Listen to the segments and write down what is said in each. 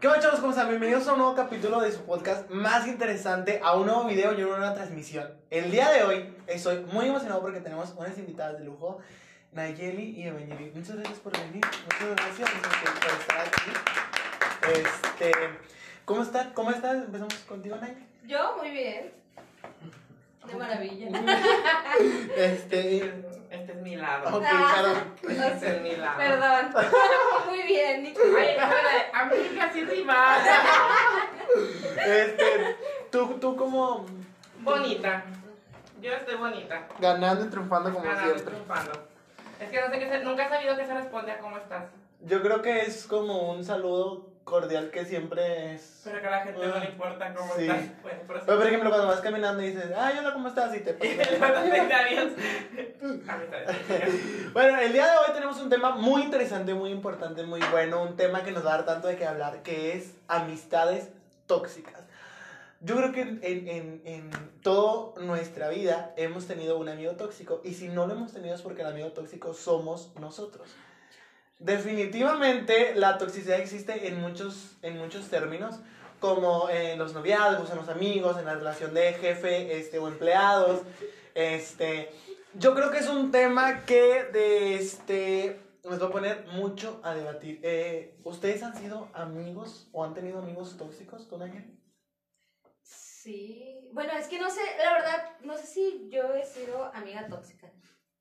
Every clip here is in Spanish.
¿Qué onda, chavos? ¿Cómo están? Bienvenidos a un nuevo capítulo de su podcast más interesante, a un nuevo video y a una nueva transmisión. El día de hoy estoy muy emocionado porque tenemos unas invitadas de lujo, Nayeli y Evangeline. Muchas gracias por venir. Muchas gracias por estar aquí. Este, ¿Cómo están? ¿Cómo estás? Empezamos contigo, Nayeli. Yo, muy bien. De maravilla. Este, Este es mi lado. ok, Ah. perdón. Este es mi lado. Perdón. Muy bien. Nico. Ay, espérate, amiga, sí. Este, tú, tú como Bonita. Yo estoy bonita. ganando y triunfando como Ganando, siempre. triunfando. Es que no sé qué se, nunca he sabido qué se responde a cómo estás. Yo creo que es como un saludo cordial que siempre es. Pero que a la gente no le importa cómo Sí. estás. Bueno, pero Pero, por ejemplo, cuando vas caminando y dices, ay, hola, ¿cómo estás? Y te. Bueno, el día de hoy tenemos un tema muy interesante, muy importante, muy bueno, un tema que nos va a dar tanto de qué hablar, que es amistades tóxicas. Yo creo que en, en, en toda nuestra vida hemos tenido un amigo tóxico y si no lo hemos tenido es porque el amigo tóxico somos nosotros. Definitivamente la toxicidad existe en muchos, en muchos términos, como en los noviazgos, en los amigos, en la relación de jefe este, o empleados. Este, yo creo que es un tema que de este, nos va a poner mucho a debatir. Eh, ¿Ustedes han sido amigos o han tenido amigos tóxicos, tú, Ángel? Sí. Bueno, es que no sé, la verdad, no sé si yo he sido amiga tóxica.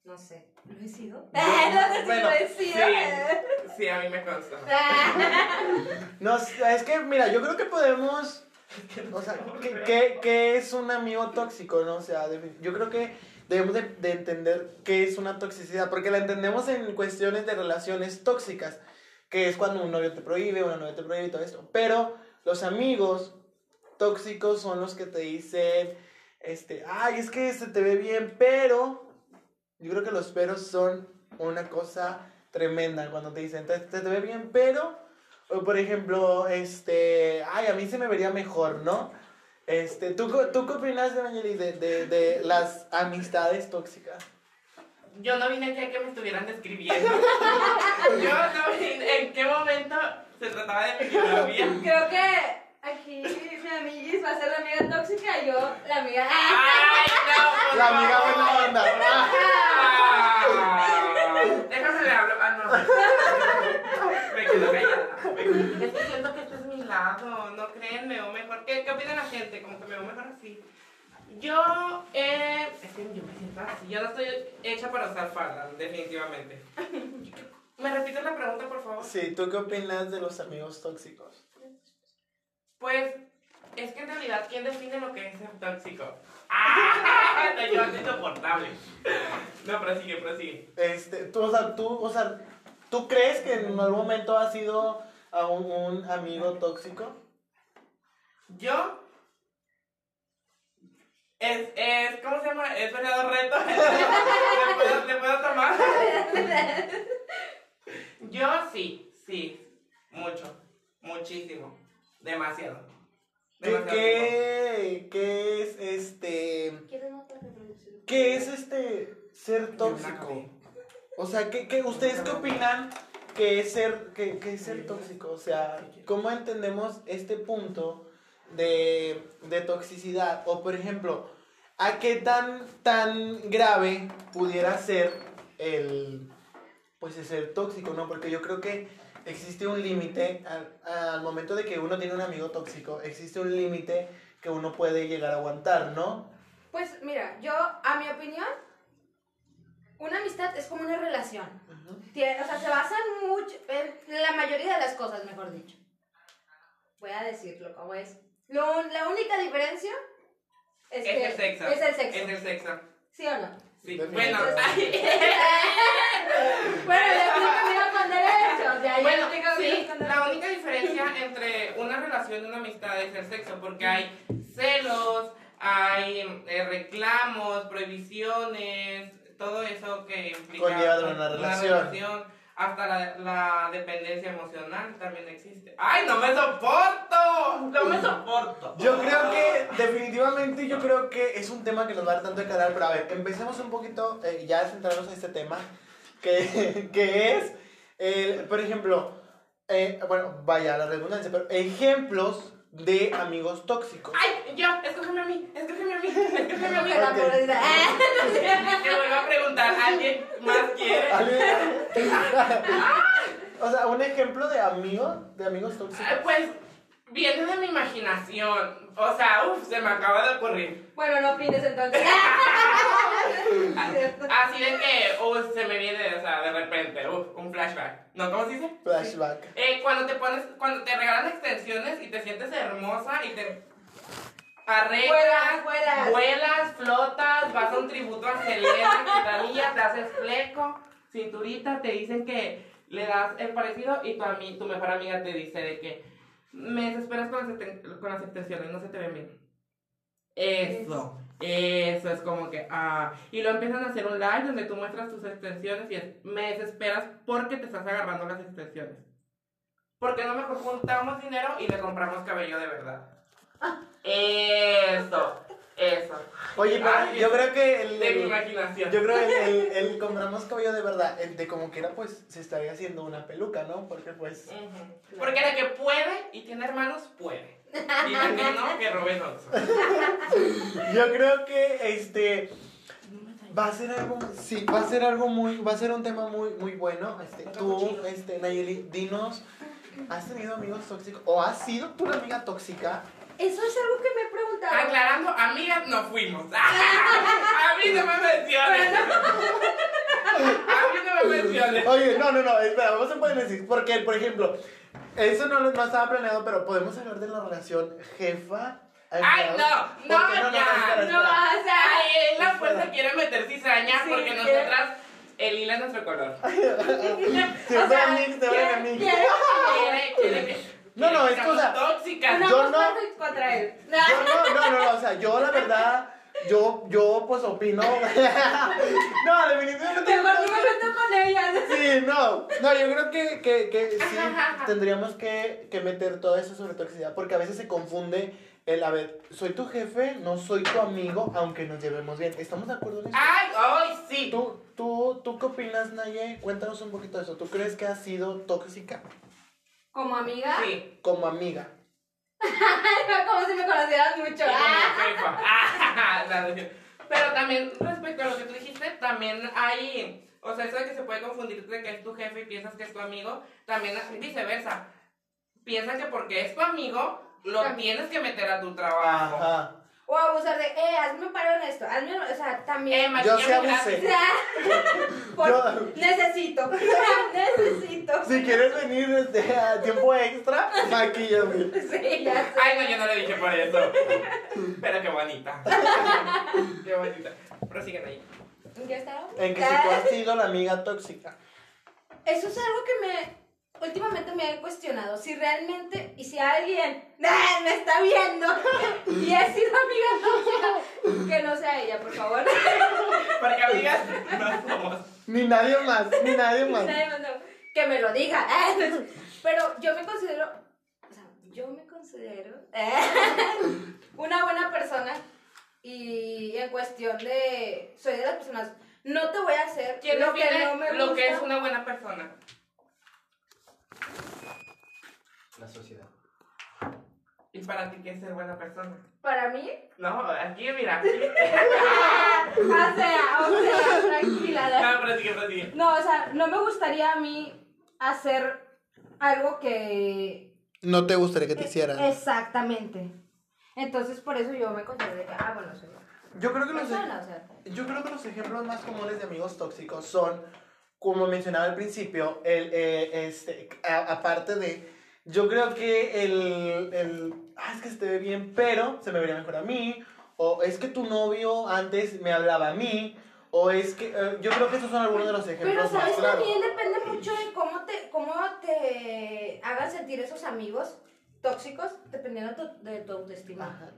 No sé. ¿Lo he sido? no sé si bueno, lo he sido. Sí, sí, a mí me consta. No, es que, mira, yo creo que podemos... O sea, ¿qué, qué, qué es un amigo tóxico, no? O sea, yo creo que debemos de, de entender qué es una toxicidad, porque la entendemos en cuestiones de relaciones tóxicas, que es cuando un novio te prohíbe, una novia te prohíbe y todo esto. Pero los amigos tóxicos son los que te dicen, este, ay, es que se te ve bien, pero yo creo que los peros son una cosa tremenda cuando te dicen, te, te, te ve bien, pero, o por ejemplo, este, ay, a mí se me vería mejor, ¿no? Este, ¿tú, co- ¿tú qué opinas, Evangelis, de, de, de las amistades tóxicas? Yo no vine aquí a que me estuvieran describiendo. Yo no vine. ¿En qué momento se trataba de mi biografía? Creo que aquí mi amiguis va a ser la amiga tóxica y yo la amiga. ¡Ay, no! La amiga buena onda. Ah. Ah, Déjame Me quedo callada. Es que siento que este es mi lado. No creen, me veo mejor. ¿Qué, qué opina la gente? Como que me veo mejor así. Yo, eh, es que yo me siento así. Yo no estoy hecha para usar falda, definitivamente. ¿Me repites la pregunta, por favor? Sí, ¿tú qué opinas de los amigos tóxicos? Pues, es que en realidad, ¿quién define lo que es ser tóxico? ¡Ah! No, yo insoportable. No, prosigue, prosigue. Este, tú, o sea, tú, o sea, ¿tú crees que en algún momento has sido a un, un amigo tóxico? Yo. Es, es, ¿cómo se llama? Es variado reto. ¿Le puedo, le puedo tomar? Yo sí, sí. Mucho. Muchísimo. Demasiado. ¿Qué, Demasiado. qué, qué es este... ¿Qué es este ser tóxico? O sea, ¿qué, qué, ¿ustedes qué opinan que es ser, es ser tóxico? O sea, ¿cómo entendemos este punto de, de toxicidad? O, por ejemplo, ¿a qué tan, tan grave pudiera ser el, pues, el ser tóxico, no? Porque yo creo que existe un límite, al, al momento de que uno tiene un amigo tóxico, existe un límite que uno puede llegar a aguantar, ¿no? Pues mira, yo, a mi opinión, una amistad es como una relación. Tie- O sea, se basa en mucho, en la mayoría de las cosas, mejor dicho. Voy a decirlo como es. Lo, la única diferencia es, Es que el sexo. es el sexo. Es el sexo. ¿Sí o no? Sí. Bueno, bueno, yo con derechos. De ahí Bueno, sí, la única diferencia entre una relación y una amistad es el sexo, porque hay celos, hay eh, reclamos, prohibiciones, todo eso que implica Conlleva de una relación. hasta la, la dependencia emocional también existe. ¡Ay, no me soporto! ¡No me soporto! Yo creo que, definitivamente, yo creo que es un tema que nos va a dar tanto de calar, pero a ver, empecemos un poquito, eh, ya a centrarnos en este tema, que, que es, el, por ejemplo, eh, bueno, vaya la redundancia, pero ejemplos de amigos tóxicos. Ay, yo, escógeme a mí, escógeme a mí, escógeme a mí. La pobrecita. Que vuelva a preguntar, ¿alguien más quiere? ¿Alguien- o sea, un ejemplo de amigos, de amigos tóxicos. Pues viene de mi imaginación. O sea, uff, se me acaba de ocurrir. Bueno, no opines entonces. Así de que, uff, se me viene, o sea, de repente, uff, un flashback. ¿No? ¿Cómo se dice? Flashback. Eh, cuando te pones, cuando te regalan extensiones y te sientes hermosa y te arreglas, Vuelas, vuelas. vuelas, flotas, vas a un tributo a Selena, Quintanilla, te haces fleco, cinturita, te dicen que le das el parecido y tu, ami- tu mejor amiga te dice de que me desesperas con las, con las extensiones, no se te ven bien. Eso, eso es como que, ah, y lo empiezan a hacer un live donde tú muestras tus extensiones y es, me desesperas porque te estás agarrando las extensiones. Porque no mejor juntamos dinero y le compramos cabello de verdad. Eso, eso. Oye, pero Ay, yo creo que el, De mi imaginación. yo creo que el, el, el compramos cabello de verdad, el de como quiera, pues se estaría haciendo una peluca, ¿no? Porque pues. Porque la que puede y tiene hermanos, puede. Y la que no, que otro. Yo creo que este va a ser algo, sí, va a ser algo muy, va a ser un tema muy, muy bueno. Este, tú, este, Nayeli, dinos, ¿has tenido amigos tóxicos? ¿O has sido tú una amiga tóxica? Eso es algo que me he preguntado. Aclarando, amigas no fuimos. A mí no me menciones. A mí no me menciones. Oye, no, no, no, espera, vamos a poder decir, porque, por ejemplo, eso no, lo- no estaba planeado, pero podemos hablar de la relación jefa. Ay, no, no, espera, No, espera. o sea, él la fuerza quiere meter cizaña Sí, porque nosotras, el hilo es nuestro color. Siempre o sea, a mí, siempre quiere- a mí. quiere- Quiere, quiere que. No, no, es cosa- tóxicas. Yo no- contra él. Yo no, no, no, no, o sea, yo la verdad, yo, yo pues opino. no, definitivamente. Mejor no me meto con ella. Sí, no, no, yo creo que, que, que sí tendríamos que, que meter todo eso sobre toxicidad, porque a veces se confunde el, a ver, soy tu jefe, no soy tu amigo, aunque nos llevemos bien. ¿Estamos de acuerdo en eso? Ay, ay, sí. ¿Tú, tú, ¿Tú qué opinas, Naye? Cuéntanos un poquito de eso. ¿Tú crees que has sido tóxica Como amiga. Sí. como amiga? Como si me conocieras mucho. Sí, Ah. jefa. Ah, Pero también, respecto a lo que tú dijiste, también hay. O sea, eso de que se puede confundir de que es tu jefe y piensas que es tu amigo, también viceversa. Piensa que porque es tu amigo, lo También. tienes que meter a tu trabajo. Ajá. O abusar de, eh, hazme paro en esto. Hazme, o sea, Eh, también. Yo sí abusé. Por- Yo- necesito. necesito. Si quieres venir este, a tiempo extra, maquillame. Sí, ya sé. Ay, no, yo no le dije por eso. Pero qué bonita. qué bonita. Prosiguen ahí. ¿Ya está? En que si tú has sido la amiga tóxica. Eso es algo que me últimamente me he cuestionado si realmente y si alguien ¡ah! me está viendo y he sido amiga tóxica que no sea ella por favor Porque amigas no somos. Ni nadie más, ni nadie más. Nadie mandó. que me lo diga ¡ah! pero yo me considero o sea yo me considero ¡ah! una buena persona y en cuestión de soy de las personas no te voy a hacer ¿Quién lo que no me lo que gusta. es una buena persona? La sociedad. ¿Y para ti qué es ser buena persona? para mí No, aquí mira. aquí. o sea, o sea, tranquila. No. No, o sea, no me gustaría a mí hacer algo que... No te gustaría que te hicieran. Exactamente. Entonces, por eso yo me considero que, ah, bueno, soy Yo creo que los, persona, o sea. yo creo que los ejemplos más comunes de amigos tóxicos son, como mencionaba al principio, el, eh, este, a- aparte de, yo creo que el, el, ah, es que se te ve bien, pero se me vería mejor a mí, o es que tu novio antes me hablaba a mí, o es que, eh, yo creo que esos son algunos de los ejemplos Pero, más ¿sabes? claros. También depende mucho de cómo te, cómo te hagan sentir esos amigos tóxicos, dependiendo de tu, de tu autoestima. Ajá.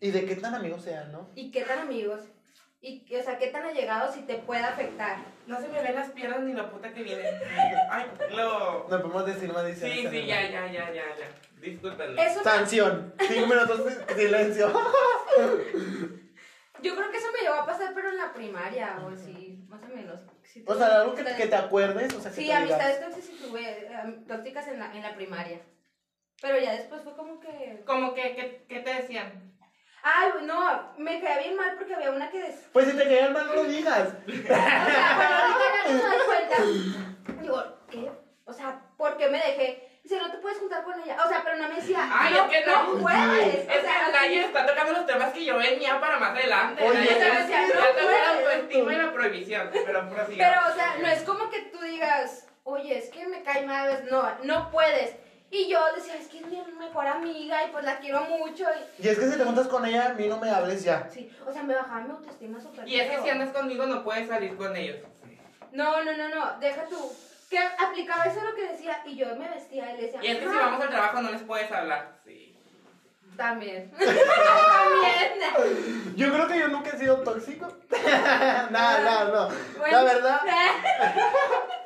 Y de qué tan amigos sean, ¿no? Y qué tan amigos, y, o sea, qué tan allegados y te puede afectar. No se me ven las piernas ni la puta que viene. Ay, lo. No podemos decir más dice. Sí, sí, ya, ya, ya, ya, ya. Discúlpenme. Eso Sanción. Cinco minutos de silencio. Yo creo que eso me llegó a pasar, pero en la primaria o así, más o menos. Sí, O sea, algo que, que te acuerdes, o sea, que Sí, te amistades tóxicas sí tuve, tóxicas en la, en la primaria. Pero ya después fue como que... Como que, que, ¿qué te decían? Ay, no, me quedé bien mal porque había una que decía... Pues si te caían mal, no lo digas. O sea, bueno, ahorita ya me doy cuenta. Digo, ¿qué? O sea, ¿por qué me dejé? Dice, no te puedes juntar con ella. O sea, pero no me decía, Ay, no, es que no. puedes. Es O que sea, el gallo está tocando los temas que yo venía para más adelante. Oye, Nadie es ya- que ya no tengo la autoestima y la prohibición. Pero. Pero, o sea, no es como que tú digas, oye, es que me cae mal. No, no puedes. Y yo decía, es que es mi mejor amiga y pues la quiero mucho. Y, Y es que si te juntas con ella, a mí no me hables ya. sí, o sea, me bajaba mi autoestima súper Y es que si andas conmigo no puedes salir con ellos. No, no, no, no, deja tú. Que aplicaba eso lo que decía y yo me vestía y le decía, Y es que si "Ah, vamos al trabajo no les puedes hablar. Sí. También. También. Yo creo que yo nunca he sido tóxico. no, no, no. La Bueno. verdad,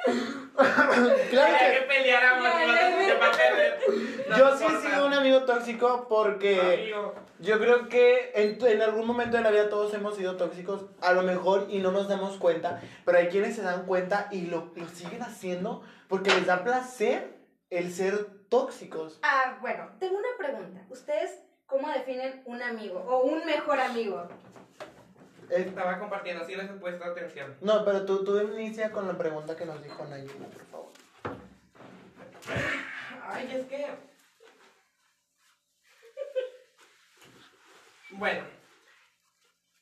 claro que que peleáramos no yo sí he sido un amigo tóxico porque Amigo. yo creo que en, en algún momento de la vida todos hemos sido tóxicos, a lo mejor y no nos damos cuenta, pero hay quienes se dan cuenta y lo, lo siguen haciendo porque les da placer el ser tóxicos. Ah, bueno, tengo una pregunta. ¿Ustedes cómo definen un amigo o un mejor amigo? Estaba compartiendo, sí les he puesto atención. no, pero tú, tú inicia con la pregunta que nos dijo Nayib, por favor. Ay, es que. Bueno.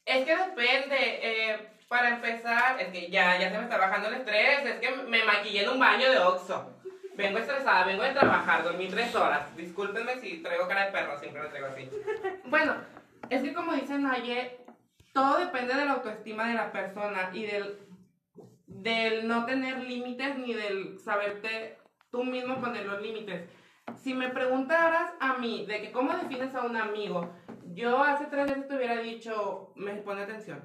Es que depende. eh, para empezar, es que ya, ya se me está bajando el estrés. Es que me maquillé en un baño de Oxxo. Vengo estresada, vengo de trabajar, dormí tres horas. Discúlpenme si traigo cara de perro, siempre lo traigo así. Bueno, es que como dice Naye, todo depende de la autoestima de la persona y del, del no tener límites ni del saberte tú mismo poner los límites. Si me preguntaras a mí de que cómo defines a un amigo, yo hace tres veces te hubiera dicho, me pone atención.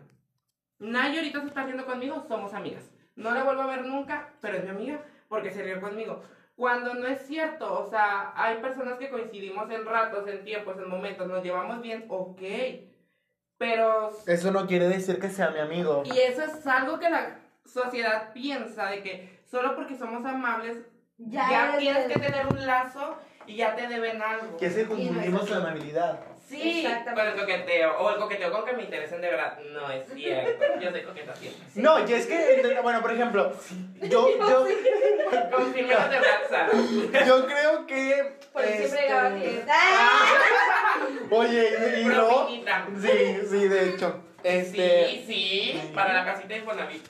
Naye ahorita se está riendo conmigo, somos amigas. No la vuelvo a ver nunca, pero es mi amiga porque se rió conmigo. Cuando no es cierto, o sea, hay personas que coincidimos en ratos, en tiempos, en momentos, nos llevamos bien, ok. Pero Eso no quiere decir que sea mi amigo. y eso es algo que la sociedad piensa de que solo porque somos amables Ya tienes el- que tener un lazo y ya te deben algo. Que se confundimos su amabilidad. Sí, Exactamente. con el coqueteo o el coqueteo con que me interesen de verdad. No es cierto. Yo soy coqueta siempre. No, y es que, bueno, por ejemplo, yo, yo, Confirmemos de verdad, yo creo que. Por eso siempre este, llegaba aquí. ¡Ah! Oye, y. Propinita. Sí, sí, de hecho. Este. Sí, sí, para la casita de Infonavit.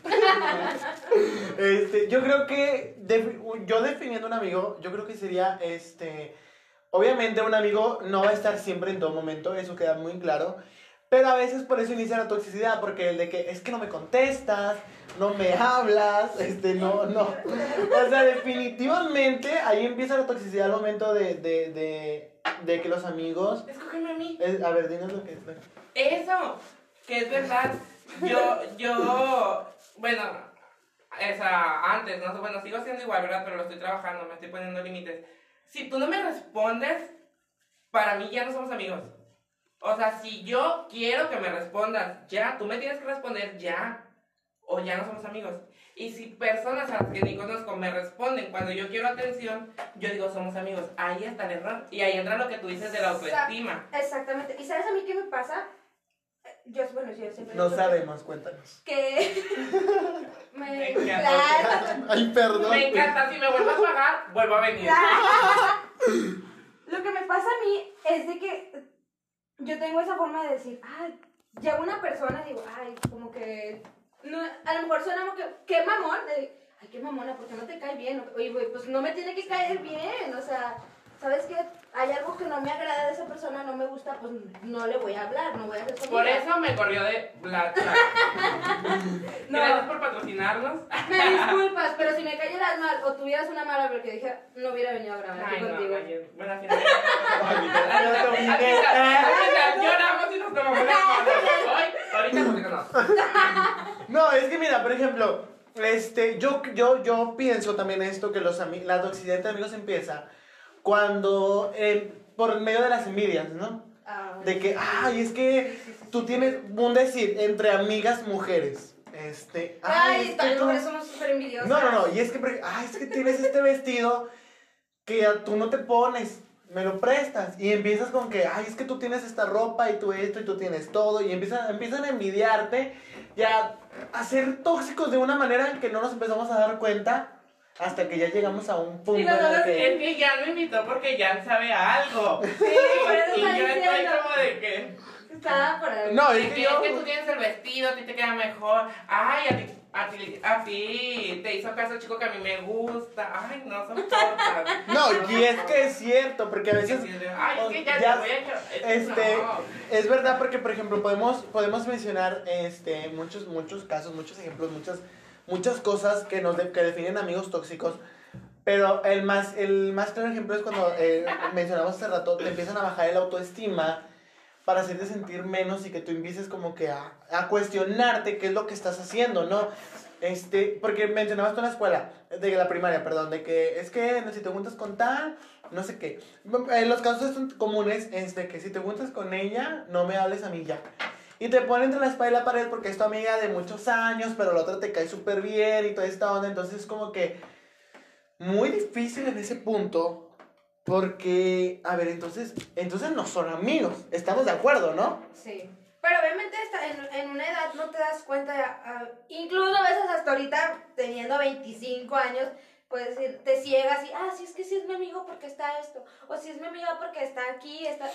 Este, yo creo que defi- yo definiendo un amigo, yo creo que sería este obviamente un amigo no va a estar siempre en todo momento, eso queda muy claro, pero a veces por eso inicia la toxicidad, porque el de que es que no me contestas, no me hablas, este no no. O sea, definitivamente ahí empieza la toxicidad al momento de de, de, de que los amigos Escógeme a mí. es- a ver, dinos lo que es. Eso, que es verdad. Yo, yo, bueno, esa, antes, no sé, bueno, sigo siendo igual, ¿verdad? Pero lo estoy trabajando, me estoy poniendo límites. Si tú no me respondes, para mí ya no somos amigos. O sea, si yo quiero que me respondas ya, tú me tienes que responder ya, o ya no somos amigos. Y si personas a las que ni conozco me responden cuando yo quiero atención, yo digo somos amigos. Ahí está el error. Y ahí entra lo que tú dices de la autoestima. Exactamente. ¿Y sabes a mí qué me pasa? Yo, bueno, yo siempre... No sabemos, cuéntanos. Que... me... Me encanta. Claro. Ay, perdón. Me encanta, si me vuelvo a pagar, vuelvo a venir. Lo que me pasa a mí es de que yo tengo esa forma de decir, ay, llega una persona y digo, ay, como que, no, a lo mejor suena como que, qué mamón, de, ay, qué mamona, porque no te cae bien, oye, güey, pues no me tiene que caer bien, o sea, ¿sabes qué? Hay algo que no me agrada de esa persona, no me gusta, pues no le voy a hablar, no voy a hacer su Por eso me corrió de Black. No. Gracias por patrocinarnos. Me disculpas, pero si me cayeras mal o tuvieras una mala porque dije, no hubiera venido a grabar aquí no, contigo. ayer. Bueno, al final. Lloramos y nos tomamos las manos. Hoy, ahorita no. No, es que mira, por ejemplo, este, yo, yo, yo pienso también esto que los la toxicidad entre amigos empieza cuando, eh, por medio de las envidias, ¿no? Ah, De que, ay, es que tú tienes un decir entre amigas mujeres. este. Ay, es que también tú- somos súper envidiosas. No, no, no, y es que, ay, es que tienes este vestido que tú no te pones, me lo prestas. Y empiezas con que, ay, es que tú tienes esta ropa y tú esto y tú tienes todo. Y empiezan, empiezan a envidiarte y a, a ser tóxicos de una manera en que no nos empezamos a dar cuenta hasta que ya llegamos a un punto Y nosotros que... Es que ya me invitó porque ya sabe algo. Sí, por eso y yo está estoy diciendo. como de que. Estaba por ahí. No, Es que, que es yo... que tú tienes el vestido, a ti te queda mejor. Ay, a ti, a ti, a ti te hizo caso el chico que a mí me gusta. Ay, no son tortas. No, y es que es cierto, porque a veces... Ay, es que ya, Ya- te voy a Este, no. es verdad porque, por ejemplo, podemos, podemos mencionar este, muchos, muchos casos, muchos ejemplos, muchas, muchas cosas que, nos de- que definen amigos tóxicos. Pero el más, el más claro ejemplo es cuando eh, mencionamos hace rato, te empiezan a bajar el autoestima para hacerte sentir menos y que tú empieces como que a, a cuestionarte qué es lo que estás haciendo, ¿no? Este, porque mencionabas tú en la escuela, de la primaria, perdón, de que es que si te juntas con tal, no sé qué. Los casos son comunes es de que si te juntas con ella, no me hables a mí ya. Y te ponen entre la espalda y la pared porque es tu amiga de muchos años, pero la otra te cae súper bien y toda esta onda. Entonces es como que muy difícil en ese punto porque, a ver, entonces, entonces no son amigos. Estamos de acuerdo, ¿no? Sí. Pero obviamente está en, en una edad no te das cuenta, ah, incluso a veces hasta ahorita teniendo 25 años, puedes decir, te ciegas y, ah, sí, es que sí es mi amigo porque está esto, o si es mi amiga porque está aquí, está...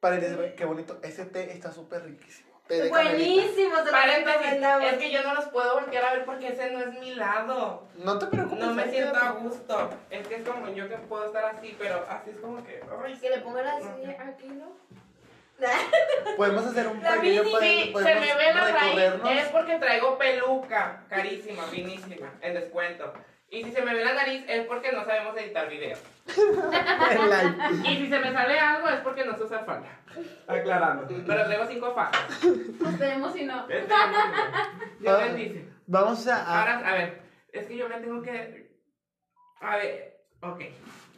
Paréntesis, qué bonito. Ese té está súper riquísimo. Buenísimo, te lo es que yo no los puedo voltear a ver porque ese no es mi lado. No te preocupes. No me siento a gusto. Es que es como yo que puedo estar así, pero así es como que. Ay, Que le ponga la silla aquí, ¿no? Podemos hacer un La mini, podemos- Sí, se me ve la raíz, es porque traigo peluca, carísima, finísima, en descuento. Y si se me ve la nariz es porque no sabemos editar live. Y si se me sale algo es porque no sé usar falda. Aclarando. Pero traigo cinco fajas. Esperemos si no. Este, Dios bendice. Vamos a, a- Ahora, a ver, es que yo me tengo que. A ver, ok.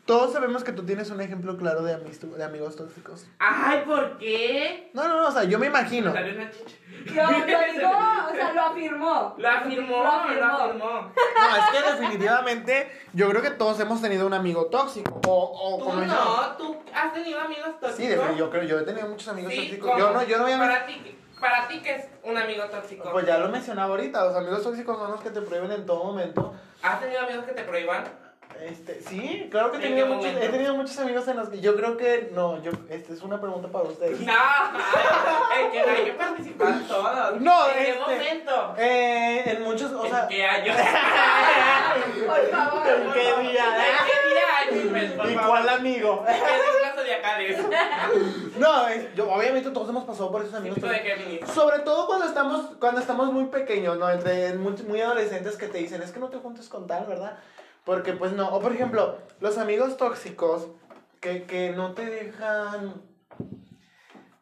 Todos sabemos que tú tienes un ejemplo claro de, de amigos tóxicos. Ay, ¿por qué? No, no, no, o sea, yo me imagino. Salió una chicha. Lo, lo o sea, lo afirmó. Lo afirmó, Lo afirmó. lo afirmó. No, es que definitivamente yo creo que todos hemos tenido un amigo tóxico. O, o Tú no, tú has tenido amigos tóxicos. Sí, yo creo, yo he tenido muchos amigos Sí, tóxicos. ¿cómo? Yo no, yo no voy a Para ti, para ti, ¿qué es un amigo tóxico? Pues ya lo mencionaba ahorita, los amigos tóxicos son los que te prohíben en todo momento. ¿Has tenido amigos que te prohíban? Este, sí, claro que he ¿En tenido, qué muchos, he tenido muchos amigos en los que yo creo que, no, yo, esta es una pregunta para ustedes. No, es que hay que participar todos. No, ¿En qué este- momento? Eh, en muchos, o sea, ¿En qué año? Por favor. ¿En qué día? ¿En qué día? ¿y cuál amigo? No, es- yo, obviamente todos hemos pasado por esos amigos. Sobre todo cuando estamos, cuando estamos muy pequeños, ¿no? Entre muy, muy adolescentes que te dicen, es que no te juntes con tal, ¿verdad? Porque pues no. O por ejemplo, los amigos tóxicos que, que no te dejan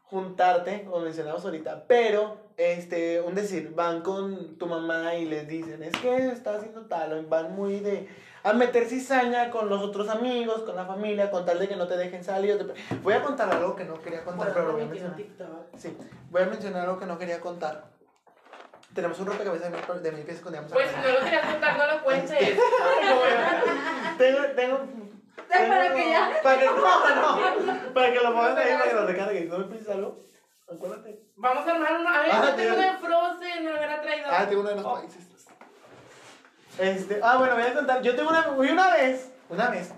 juntarte, como mencionamos ahorita, pero, este, un decir, van con tu mamá y les dicen, es que está haciendo tal, o van muy de, a meter cizaña con los otros amigos, con la familia, con tal de que no te dejen salir. te- Voy a contar algo que no quería contar, pero lo voy a mencionar. Sí, voy a mencionar algo que no quería contar. Tenemos un rompecabezas de mi, de mi pieza escondíamos Pues si no lo querías contar, no lo cuentes. Tengo, tengo. Para que ya- Para que, no, no. Para que lo pongas ahí, para que lo recargues. ¿No me pides algo? Acuérdate. Vamos a armar una. A ver, Ah, yo tengo tío. de Frozen, me lo hubiera traído. Ah, tengo uno de los Oh, países. Este, ah, bueno, voy a contar. Yo tengo una. y una vez, una vez,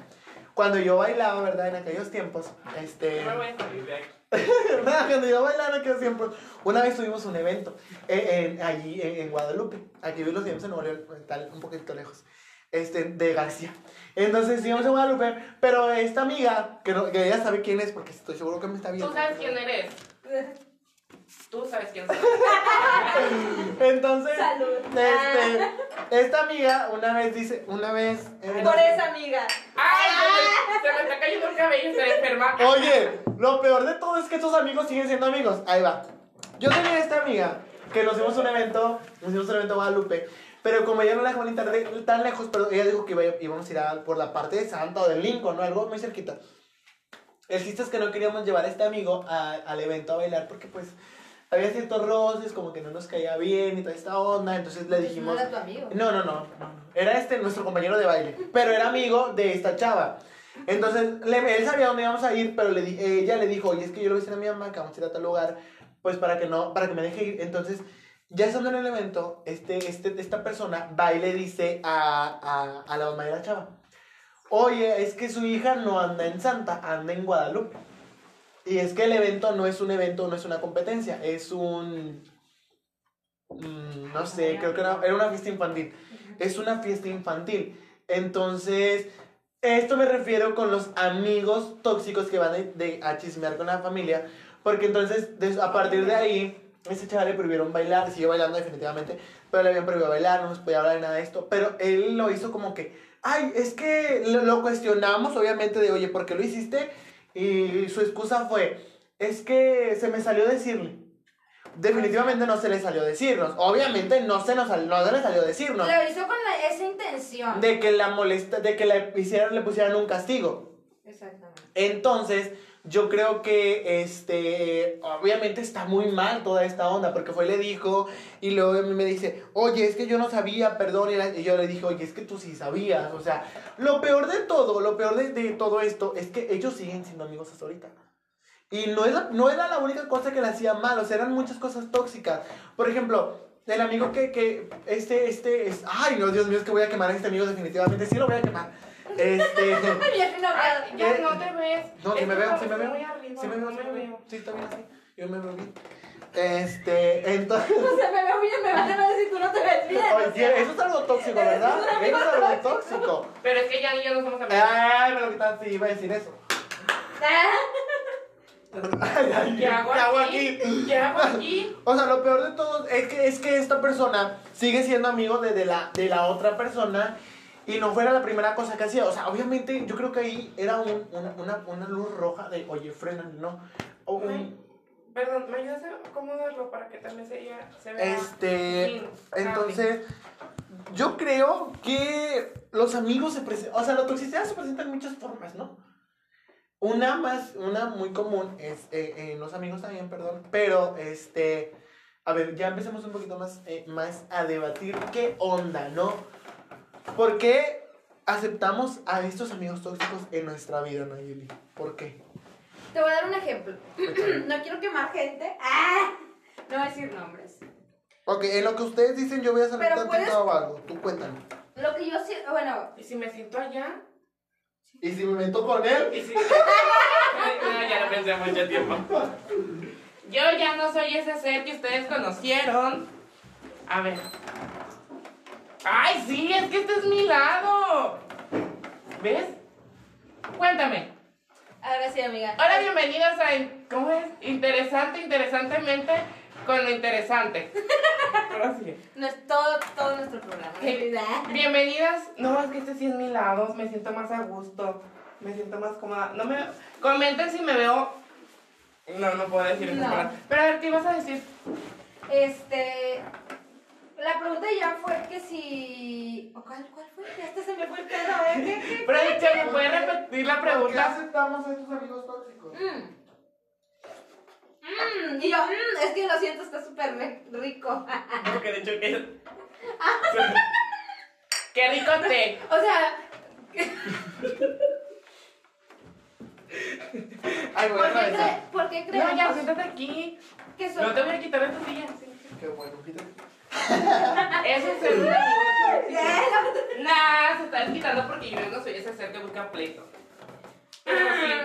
cuando yo bailaba, ¿verdad? En aquellos tiempos, este. No me voy a salir de aquí. Cuando yo bailaba en aquellos tiempos, una vez tuvimos un evento eh, en- allí en, en Guadalupe. Aquí los íbamos en Nuevo León, tal, un poquito lejos. Este, de García. Entonces íbamos en Guadalupe, pero esta amiga, que, no- que ella sabe quién es, porque estoy seguro que me está viendo. Tú sabes quién eres. Tú sabes quién soy. Entonces, Salud. este, esta amiga una vez dice, una vez. eh, Por esa amiga. ¡Ay! Se me, se me está cayendo el cabello, estoy enferma. Oye, lo peor de todo es que estos amigos siguen siendo amigos. Ahí va. Yo tenía esta amiga que nos hicimos un evento, nos hicimos un evento en Guadalupe, pero como ella no la dejaban entrar de- tan lejos, pero ella dijo que iba- íbamos a ir a- por la parte de Santa o de Lincoln, ¿no? Algo muy cerquita. El chiste es que no queríamos llevar a este amigo a- al evento a bailar porque pues había ciertos roces, como que no nos caía bien y toda esta onda, entonces le dijimos... No era tu amigo. No, no, no. Era este nuestro compañero de baile, pero era amigo de esta chava. Entonces, le- él sabía dónde íbamos a ir, pero le ella le dijo, oye, es que yo le voy a decir a mi mamá que vamos a ir a tal lugar, pues para que no, para que me deje ir. Entonces, ya estando en el evento, este, este, esta persona va y le dice a, a, a la mamá de la chava, oye, es que su hija no anda en Santa, anda en Guadalupe. Y es que el evento no es un evento, no es una competencia, es un... mm, no sé, creo que era, era una fiesta infantil. Es una fiesta infantil. Entonces, esto me refiero con los amigos tóxicos que van de, de- a chismear con la familia. Porque entonces, a partir de ahí, ese chaval le prohibieron bailar, siguió bailando definitivamente, pero le habían prohibido bailar, no nos podía hablar de nada de esto. Pero él lo hizo como que, ay, es que lo, lo cuestionamos, obviamente, de, oye, ¿por qué lo hiciste? Y su excusa fue, es que se me salió decirle. Definitivamente no se le salió decirnos. Obviamente no se, nos, no se le salió decirnos. Lo hizo con la- esa intención. De que la molesta, de que le, hicieran, le pusieran un castigo. Exactamente. Entonces, yo creo que, este, obviamente está muy mal toda esta onda, porque fue y le dijo, y luego me dice, oye, es que yo no sabía, perdón, y, la- y yo le dije, oye, es que tú sí sabías, o sea, lo peor de todo, lo peor de, de todo esto, es que ellos siguen siendo amigos hasta ahorita. Y no, es la- no era la única cosa que le hacía mal, o sea, eran muchas cosas tóxicas. Por ejemplo, el amigo que, que este, este, es, ay, no, Dios mío, es que voy a quemar a este amigo definitivamente, sí lo voy a quemar. Este... Ay, ya no te ves. No, Es me veo, sí me veo. muy arriba, Sí me veo, no sí me veo. Sí, está bien así. Yo me veo bien. Este, entonces. O sea, me veo bien, me van a decir tú no te ves bien. o sea. Oye, eso es algo tóxico, ¿verdad? Eso es algo tóxico. Pero es que ya y yo no somos amigos. Ay, me lo quitan, sí, iba a decir eso. Ay, ay, ¿Qué hago aquí? ¿Qué hago aquí? O sea, lo peor de todo es que, es que esta persona sigue siendo amigo de, de la, de la otra persona y no fuera la primera cosa que hacía. O sea, obviamente yo creo que ahí era un- una, una, una luz roja de, oye, frenan, ¿no? O un- Perdón, ¿me ayudas a acomodarlo para que también se, se vea? Este, bien? entonces, yo creo que los amigos se presentan, o sea, la toxicidad se presenta en muchas formas, ¿no? Una más, una muy común es eh, en los amigos también, perdón, pero este, a ver, ya empecemos un poquito más, eh, más a debatir qué onda, ¿no? ¿Por qué aceptamos a estos amigos tóxicos en nuestra vida, Nayeli? ¿Por qué? Te voy a dar un ejemplo. No quiero quemar gente. ¡Ah! No voy a decir nombres. Ok, en lo que ustedes dicen yo voy a salir Pero tantito puedes- o algo, tú cuéntame. Lo que yo sí, bueno, ¿Y si me siento allá? ¿Y si me meto con él? ¿Y si... no, ya lo pensé mucho tiempo. Yo ya no soy ese ser que ustedes conocieron. A ver. ¡Ay, sí! Es que este es mi lado. ¿Ves? Cuéntame. ahora sí, amiga. Hola, bienvenidos a... ¿Cómo es? Interesante, interesantemente, con lo interesante. Ahora sí. No es todo, todo nuestro programa. Sí. Bienvenidas. No, es que este sí es mi lado. Me siento más a gusto. Me siento más cómoda. No me... Comenten si me veo... No, no puedo decir No. Pero a ver, ¿qué ibas a decir? Este. La pregunta ya fue que si. ¿o ¿Cuál, cuál fue? Ya hasta se me fue el pedo, ¿eh? ¿Qué, qué? ¿me puedes repetir la ¿Por qué pregunta? aceptamos a estos amigos tóxicos? Mm. Mm, y yo, mm, es que lo siento, está súper rico. Porque de hecho que... ¡Qué rico té! O sea, Ay, voy ¿por qué, cre ¿por qué No, ya, siéntate aquí. que son.? No te voy a quitar de tu silla. Qué bueno, quítate. Eso es. ¿Qué? Nah, se están quitando porque yo no soy ese ser que busca pleito. Pero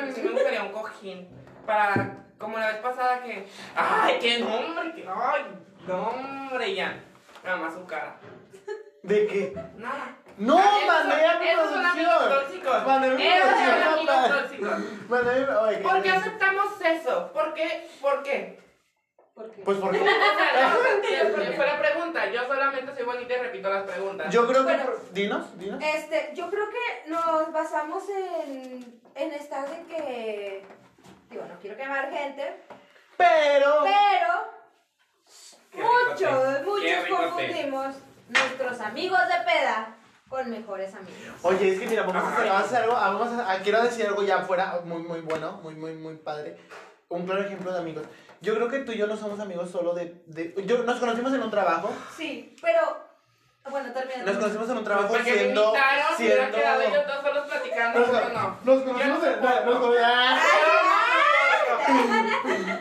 sí, sí me gustaría un cojín. Para, como la vez pasada que. ¡Ay, qué nombre! Que, ¡Ay, nombre! Ya. Nada más su cara. ¿De qué? Nada. ¡No, Ah, esos mandé son- a mi producción! tóxicos. Mandé a mi Esos son producción, amigos papá. tóxicos. Mandé a mi... Oye, ¿qué ¿Por qué aceptamos eso? ¿Por qué? ¿Por qué? ¿Por qué? Pues porque... Fue la pregunta. Yo solamente soy bonita y repito las preguntas. Yo creo que... Bueno. Dinos, dinos. Este, yo creo que nos basamos en, en estar de que. Digo, no quiero quemar gente, Pero... pero muchos, muchos confundimos nuestros amigos de peda con mejores amigos. Oye, es que mira, vamos a hacer, Ay. vamos a hacer algo, vamos a, ah, quiero decir algo ya fuera muy, muy bueno, muy, muy, muy padre. un claro ejemplo de amigos. Yo creo que tú y yo no somos amigos solo de... de yo, nos conocimos en un trabajo. Sí, pero. Bueno, termina. Nos conocimos en un trabajo Porque me siendo... invitaron, se hubiera siendo... quedado ellos dos solos platicando, Nos, pero no. nos Yo conocimos no en... soporto. nos cono-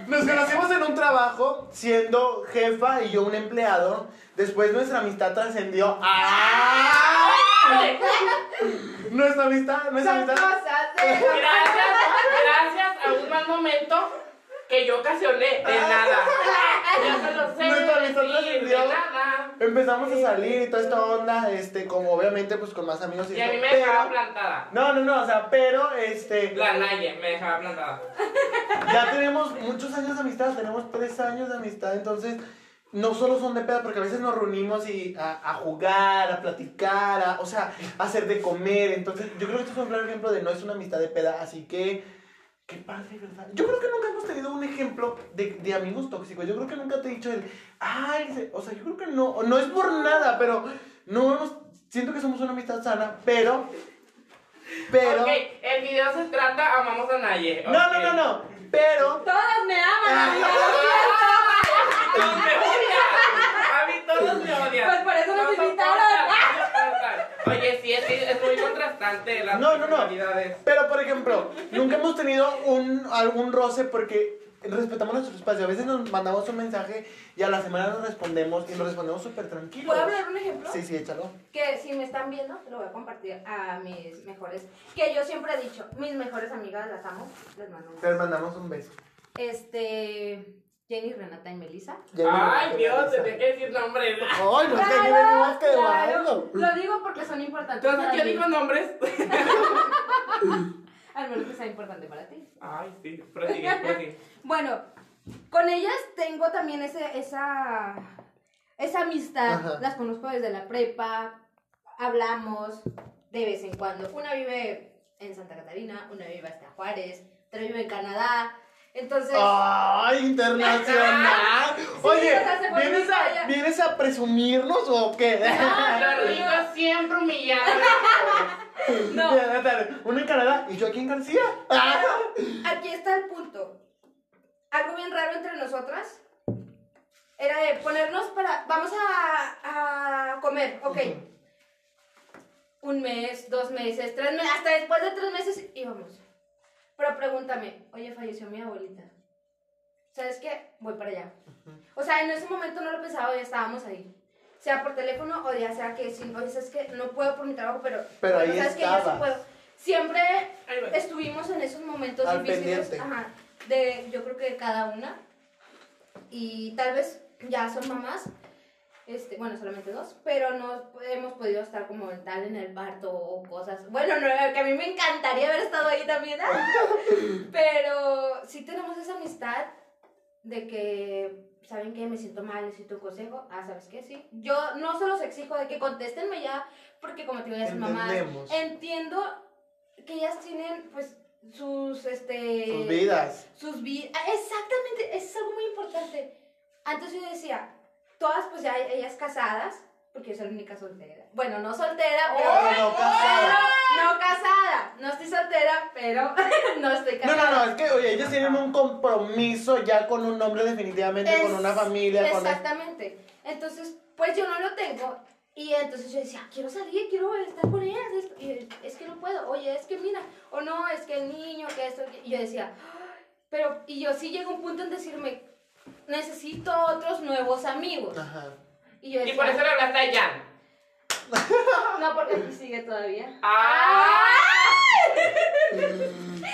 Nos conocimos en un trabajo siendo jefa y yo un empleado. Después nuestra amistad trascendió a... Nuestra amistad, nuestra Son amistad... cosas de. Gracias, gracias a un mal momento que yo ocasioné de nada. Yo se lo sé Nuestra amistad decir, de trascendió. nada. Empezamos a salir y toda esta onda, este, como obviamente pues con más amigos y, Y a mí me pero- dejaba plantada. No, no, no, o sea, pero este... La Naye me dejaba plantada. Ya tenemos muchos años de amistad, tenemos tres años de amistad, entonces no solo son de peda, porque a veces nos reunimos y a, a jugar, a platicar, a, o sea, a hacer de comer, entonces yo creo que esto es un claro ejemplo de no es una amistad de peda, así que, qué padre, ¿verdad? Yo creo que nunca hemos tenido un ejemplo de, de amigos tóxicos, yo creo que nunca te he dicho el, ay, o sea, yo creo que no, no es por nada, pero no hemos, siento que somos una amistad sana, pero, pero, Ok, el video se trata Amamos a Naye. no, no, no, no, pero... Todas me aman, amiga. Todos me odian. A mí todos me odian. Pues por eso nos soportan. Oye, sí, es, muy contrastante las No, no, no. Pero, por ejemplo, nunca hemos tenido un, algún roce porque respetamos nuestro espacio. A veces nos mandamos un mensaje y a la semana nos respondemos y nos respondemos súper tranquilos. ¿Puedo hablar un ejemplo? Sí, sí, échalo. Que si me están viendo, lo voy a compartir a mis mejores. Que yo siempre he dicho, mis mejores amigas las amo. Les mando un Les mandamos un beso. Este. Jenny, Renata y Melissa. Ay, Dios, tenía que decir nombres. Ay, no sé, aquí venimos quedando. Lo digo porque son importantes. Entonces, mí. digo nombres. Al menos que sea importante para ti. Ay, sí, prosigue, prosigue. Bueno, con ellas tengo también ese, esa, esa amistad. Ajá. Las conozco desde la prepa, hablamos de vez en cuando. Una vive en Santa Catarina, una vive hasta Juárez, otra vive en Canadá. Entonces, Ay, internacional. Oye, o sea, ¿vienes a. ¿vienes a presumirnos o qué? Lo digo siempre humillado. no, Una en Canadá y yo aquí en García. Aquí está el punto. Algo bien raro entre nosotras era de ponernos para. Vamos a, a comer, ok. Un mes, dos meses, tres meses, hasta después de tres meses íbamos. Pero pregúntame, oye, falleció mi abuelita. ¿Sabes qué? Voy para allá. O sea, en ese momento no lo pensaba, ya estábamos ahí. Sea por teléfono o ya sea que sí, oye, ¿sabes qué? No puedo por mi trabajo, pero. Pero ahí ¿sabes qué? Yo sí puedo. Siempre estuvimos en esos momentos Al difíciles. pendiente. Ajá. De, yo creo que de cada una. Y tal vez ya son mamás. Este, bueno, solamente dos, pero no hemos podido estar como tal en el parto o cosas. Bueno, no, que a mí me encantaría haber estado ahí también. ¡ah! Pero sí tenemos esa amistad de que, ¿saben qué? Me siento mal, necesito un consejo. Ah, ¿sabes qué? Sí. Yo no se los exijo de que contéstenme ya, porque como te voy a decir mamás, Entendemos. entiendo que ellas tienen, pues, sus, este... Sus vidas. Sus vidas. Exactamente, eso es algo muy importante. Antes yo decía, todas pues ya ellas casadas, porque yo soy la única soltera. Bueno, no soltera, pero... Oh, no casada. No casada. No estoy soltera, pero no estoy No, casada. no, no, es que, oye, ellos tienen un compromiso ya con un hombre definitivamente, con una familia, con... Exactamente. Entonces, pues yo no lo tengo. Y entonces yo decía, quiero salir, quiero estar con ellas. Y es que no puedo. Oye, es que mira. O no, es que el niño, que esto. que-". Y yo decía, pero. Y yo sí llego a un punto en decirme, necesito otros nuevos amigos. Ajá. Y yo Y decía, por eso le hablaste a Jan. no, porque aquí sigue todavía. ¡Ah!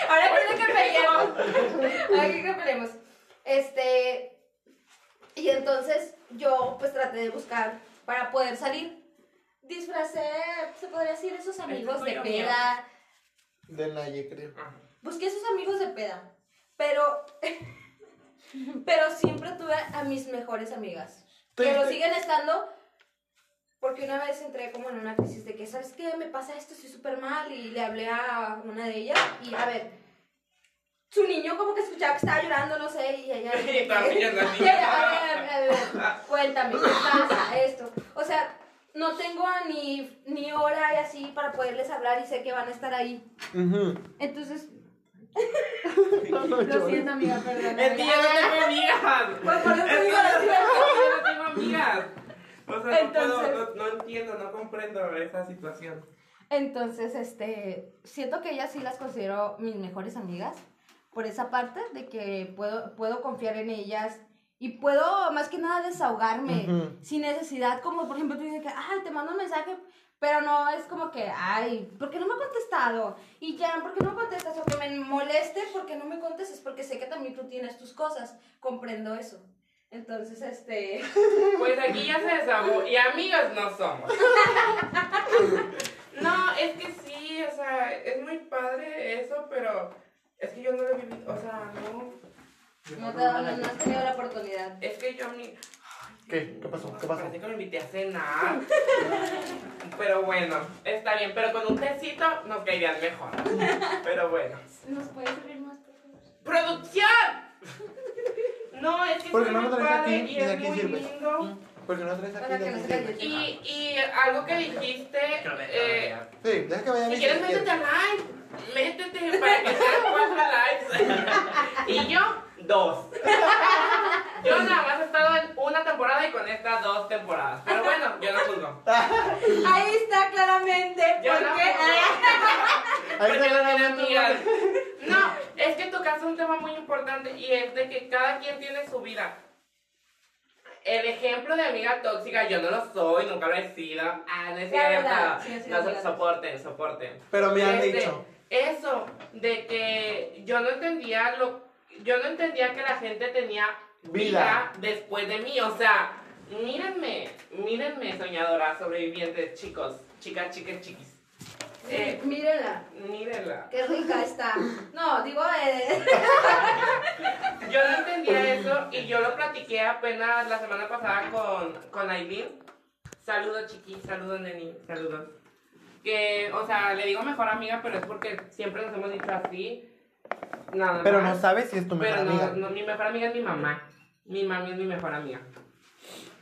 Ahora quiero que peleemos. Ahora quiero que peleemos. Este. Y entonces yo pues traté de buscar para poder salir. Disfracé, se podría decir, esos amigos de mío. peda. De Naye, creo. Busqué esos amigos de peda. Pero. pero siempre tuve a mis mejores amigas. Te- Que lo te- siguen estando. Porque una vez entré como en una crisis de que, ¿sabes qué? Me pasa esto, estoy súper mal. Y le hablé a una de ellas. Y a ver, su niño como que escuchaba que estaba llorando, no sé. Y ella. Y también la Y ella, a ver, a ver, cuéntame, ¿qué pasa? Esto. O sea, no tengo ni, ni hora y así para poderles hablar y sé que van a estar ahí. Ujú. Entonces. No Lo llores. siento, amiga, perdón. Es que yo no tengo amigas. Pues por eso digo yo lo siento. no tengo amigas. O sea, Entonces- no, puedo, no, no entiendo, no comprendo esa situación. Entonces, este, siento que ellas sí las considero mis mejores amigas por esa parte de que puedo, puedo confiar en ellas y puedo más que nada desahogarme Ujú. sin necesidad, como por ejemplo tú dices que, ay, te mando un mensaje, pero no es como que, ay, ¿por qué no me ha contestado? Y ya, ¿por qué no contestas? O que me moleste porque no me contestes, porque sé que también tú tienes tus cosas, comprendo eso. Entonces, este... Pues aquí ya se desahogó. Y amigas no somos. No, es que sí, o sea, es muy padre eso, pero es que yo no lo he vivido. O sea, no. No, te, no, no has tenido la oportunidad. Es que yo a mí. ¿Qué? ¿Qué pasó? ¿Qué pasó? Parece que me invité a cenar. Pero bueno, está bien. Pero con un tecito nos caerían mejor. Pero bueno. ¿Nos puedes servir más, por favor? ¡Producción! No, es que ¿Por qué es no muy lo traes padre aquí y es aquí muy sirves? lindo. Porque no traes aquí Para que no se sirve. Y, y algo que dijiste. eh, Sí, deja que vaya a Si quieres, métete al live. Métete para que sean cuatro lives. y yo, dos. Yo nada más he estado en una temporada y con estas dos temporadas. Pero bueno, yo no juzgo. Ahí está claramente. Yo no porque, juzgo. Ahí está no amigas. No, es que tocaste un tema muy importante y es de que cada quien tiene su vida. El ejemplo de amiga tóxica, yo no lo soy, nunca lo he sido. Ah, no es cierto. verdad, sí, sí, no, soporten, soporten. Pero me han Este, dicho. Eso, de que yo no entendía lo. Yo no entendía que la gente tenía vida, Vida. después de mí. O sea, mírenme, mírenme, soñadoras, sobrevivientes, chicos, chicas, chicas, chiquis. Eh, Mírenla. mírenla. Qué rica está. No, digo, eh, Yo no entendía eso y yo lo platiqué apenas la semana pasada con, con Aileen. Saludos, chiqui, saludos, neni, saludos. Que, o sea, le digo mejor amiga, pero es porque siempre nos hemos dicho así. Nada Pero más. no sabes si es tu mejor Pero no, amiga. no, mi mejor amiga es mi mamá. Mi mami es mi mejor amiga.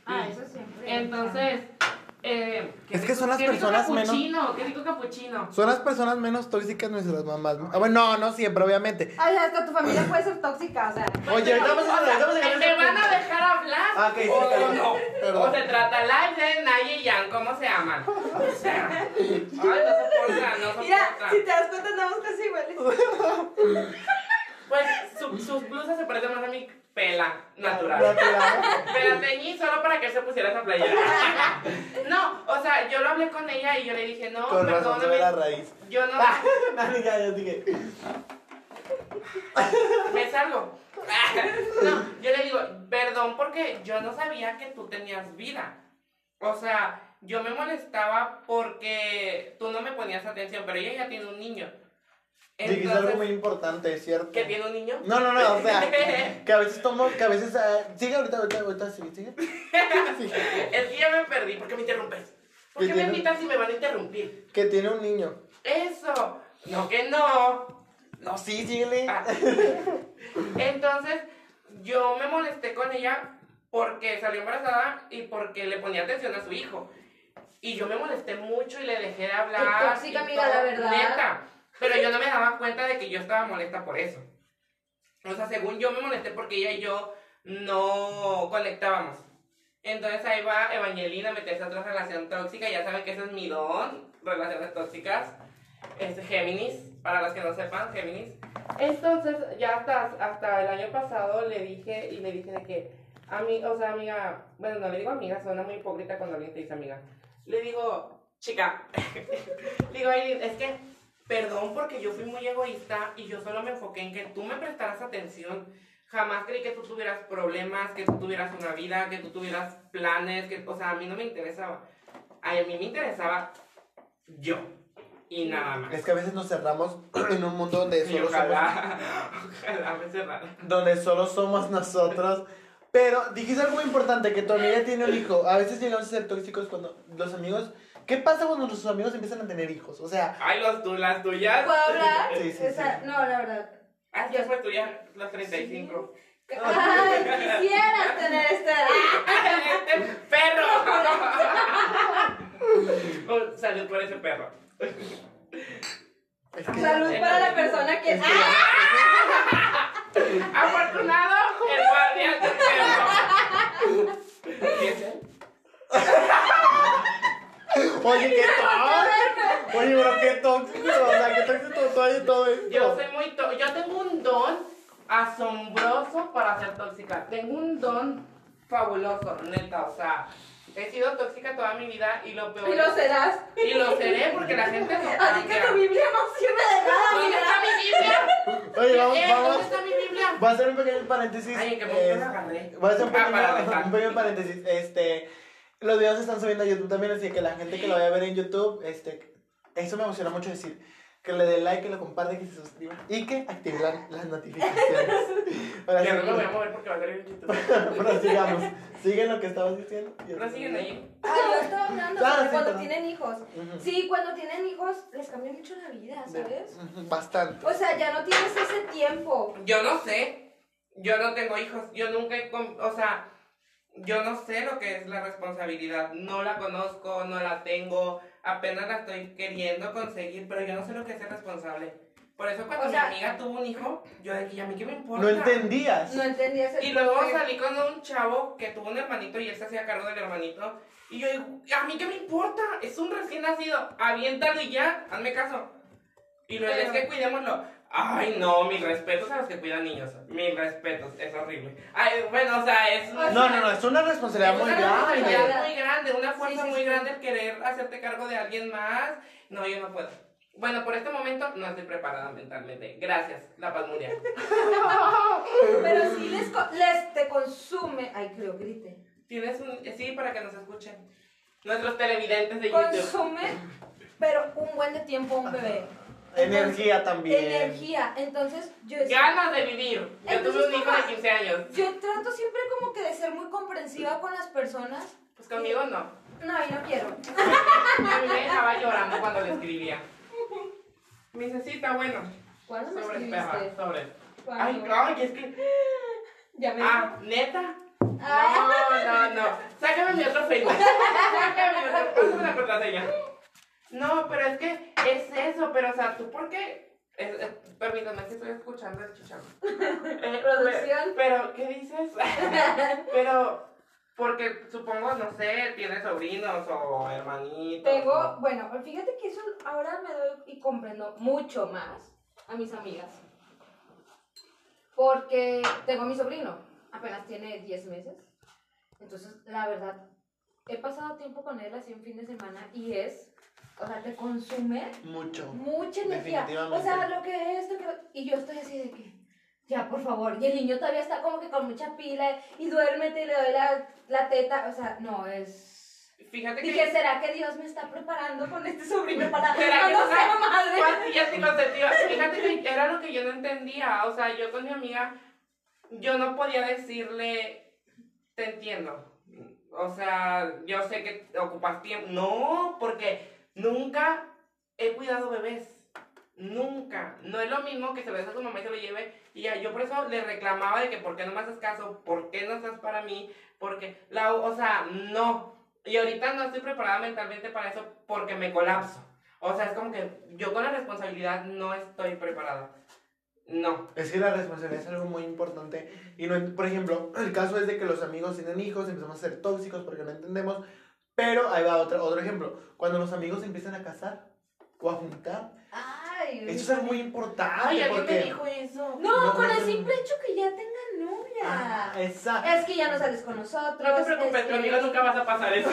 Ah, eso siempre. Entonces, eh, Es que son las qué rico personas menos- capuchino, Qué rico capuchino. Son las personas menos tóxicas nuestras mamás. Ah, bueno, no, no siempre, obviamente. Ay, hasta tu familia puede ser tóxica, o sea. Oye, ahorita vamos a a ¿Me ese van a dejar hablar? Ah, ok, sí, o no? Perdón. O se trata live de Naya y Jan, ¿cómo se llaman? O sea, ay, no soporta, no Mira, soporta. si te das cuenta, andamos casi iguales. Pues su- sus blusas se parecen más a mi pela natural. Natural. Me la teñí solo para que él se pusiera esa playera. No, o sea, yo lo hablé con ella y yo le dije, no, Con razón ve la raíz. Yo no. Ya dije. me salgo. No, yo le digo, perdón porque yo no sabía que tú tenías vida. O sea, yo me molestaba porque tú no me ponías atención, pero ella ya tiene un niño. Dijiste algo muy importante, ¿es cierto? ¿Que tiene un niño? No, no, no, o sea, que a veces tomo, que a veces... ah, sigue ahorita, ahorita, ahorita, sigue, sigue. Sigue. Es que ya me perdí, ¿por qué me interrumpes? ¿Por ¿Qué me tiene? invitas si me van a interrumpir? Que tiene un niño. Eso, no que no. No, sí, síguele. Ah. Entonces, yo me molesté con ella porque salió embarazada y porque le ponía atención a su hijo. Y yo me molesté mucho y le dejé de hablar. Qué tóxica, y amiga, todo, la verdad. Neta. Pero yo no me daba cuenta de que yo estaba molesta por eso. O sea, según yo me molesté porque ella y yo no conectábamos. Entonces ahí va Evangelina a meterse a otra relación tóxica. Ya saben que ese es mi don, relaciones tóxicas. Es Géminis, para los que no sepan, Géminis. Entonces, ya hasta, hasta el año pasado le dije y le dije de que, a mí, o sea, amiga, bueno, no le digo amiga, suena muy hipócrita cuando alguien te dice amiga. Le digo, chica, digo, es que, perdón porque yo fui muy egoísta y yo solo me enfoqué en que tú me prestaras atención. Jamás creí que tú tuvieras problemas, que tú tuvieras una vida, que tú tuvieras planes, que, o sea, a mí no me interesaba. A mí me interesaba yo y nada más. Es que a veces nos cerramos en un mundo donde solo somos, ojalá, ojalá me cerrara. donde solo somos nosotros. Pero dijiste algo muy importante, que tu amiga tiene un hijo. A veces llegamos a ser tóxicos cuando los amigos... ¿Qué pasa cuando nuestros amigos empiezan a tener hijos? O sea. Ay, las, las tuyas. ¿Puedo hablar? Sí, sí, Esa. No, la verdad. Ah, ya fue tuya, las 35. Sí. Ay, quisieras tener esta edad. perro! Oh, salud por ese perro. Salud para la, persona que. Es. ¡Ah! Afortunado, el guardián del perro. ¿Quién es él? Oye, qué tóxico. Oye, pero qué tóxico. O sea, qué tóxico todo, todo esto. Yo soy muy tóxico. Yo tengo un don asombroso para ser tóxica. Tengo un don fabuloso, neta. O sea, he sido tóxica toda mi vida y lo peor. Y lo serás. Y lo seré porque la gente no. Así que tu Biblia no sirve de nada. ¿Dónde está mi Biblia? Oye, vamos, eh, vamos. ¿Dónde está mi Biblia? Va a hacer un pequeño paréntesis. Ay, que eh, me Va a hacer un ah, pequeño, un pequeño paréntesis. Este los videos se están subiendo a YouTube también, así que la gente que lo vaya a ver en YouTube, este, eso me emociona mucho decir. Que le dé like, que lo comparte, que se suscriba y que active la- las notificaciones. Ya sí, no lo voy a mover porque va a salir en YouTube. prosigamos. Siguen lo que estabas diciendo. Pero siguen ahí. Ah, yo estaba hablando Ah, sobre sí, cuando perdón. tienen hijos. Sí, cuando tienen hijos les cambia mucho la vida, ¿sabes? Bastante. O sea, ya no tienes ese tiempo. Yo no sé. Yo no tengo hijos. Yo nunca O sea, yo no sé lo que es la responsabilidad. No la conozco, no la tengo. Apenas la estoy queriendo conseguir, pero yo no sé lo que es ser responsable. Por eso cuando O sea- mi amiga tuvo un hijo, yo dije, ¿y a mí qué me importa? No entendías. No entendías el Y luego salí con un chavo que tuvo un hermanito y él se hacía cargo del hermanito. Y yo digo, ¿a mí qué me importa? Es un recién nacido. Aviéntalo y ya, hazme caso. Y luego es Pero- que cuidémoslo. Ay, no, mis respetos a los que cuidan niños. Mis respetos, es horrible. Ay, bueno, o sea, es. Sea, No, no, no, es una responsabilidad es muy una grande. responsabilidad muy grande, una fuerza Sí, sí, muy sí. grande el querer hacerte cargo de alguien más. No, yo no puedo. Bueno, por este momento no estoy preparada mentalmente. Gracias, la paz mundial. Pero sí les, co- les te consume. Ay, creo, grite. Tienes un. Sí, para que nos escuchen. Nuestros televidentes de YouTube. Consume, pero un buen de tiempo un bebé. Energía también. Energía. Entonces, yo Ganas de vivir. Yo Entonces, tuve un hijo de 15 años. Yo trato siempre como que de ser muy comprensiva con las personas. Pues conmigo no. No, y no quiero. A mí me dejaba llorando cuando le escribía. Me dice, sí, está bueno. ¿Cuándo me Sobre escribiste? sobre. ¿Cuándo? Ay, ay, es que. Ya me Ah, neta. Ah. No, no, no. Sácame mi otro Facebook. Sácame mi otro. Pásame la contraseña. No, pero es que es eso, pero o sea, ¿tú por qué? Es, que estoy escuchando el chicharro. Eh, Producción. Pero, ¿qué dices? pero, porque supongo, no sé, tienes sobrinos o hermanitos. Tengo, o- bueno, fíjate que eso ahora me doy y comprendo mucho más a mis amigas. Porque tengo a mi sobrino, apenas tiene 10 meses. Entonces, la verdad, he pasado tiempo con él así un fin de semana y es, o sea, te consume Mucho. mucha energía. O sea, lo que es, lo que- y yo estoy así de que, ya, por favor. Y el niño todavía está como que con mucha pila y duérmete y le doy la, la teta. O sea, no, es... Fíjate que. Dije, ¿será que Dios me está preparando con este sobrino para ¿Será que no sea madre? pastillas anticonceptivas? Fíjate que era lo que yo no entendía. O sea, yo con mi amiga, yo no podía decirle, te entiendo. O sea, yo sé que ocupas tiempo. No, porque nunca he cuidado bebés. Nunca. No es lo mismo que se lo des a su mamá y se lo lleve. Y ya, yo por eso le reclamaba de que por qué no me haces caso, por qué no estás para mí, porque, la, o sea, no. Y ahorita no estoy preparada mentalmente para eso porque me colapso. O sea, es como que yo con la responsabilidad no estoy preparada. No. Es que la responsabilidad es algo muy importante. Y no, por ejemplo, el caso es de que los amigos tienen hijos, empezamos a ser tóxicos porque no entendemos. Pero ahí va otro, otro ejemplo. Cuando los amigos se empiezan a casar o a juntar, Ay, eso es algo muy importante. Ay, ¿alguien porque... me dijo eso? No, No, con no, el simple hecho que ya tengan novia. Ah, exacto. Es que ya no sales con nosotros. No te preocupes, es que- conmigo nunca vas a pasar eso.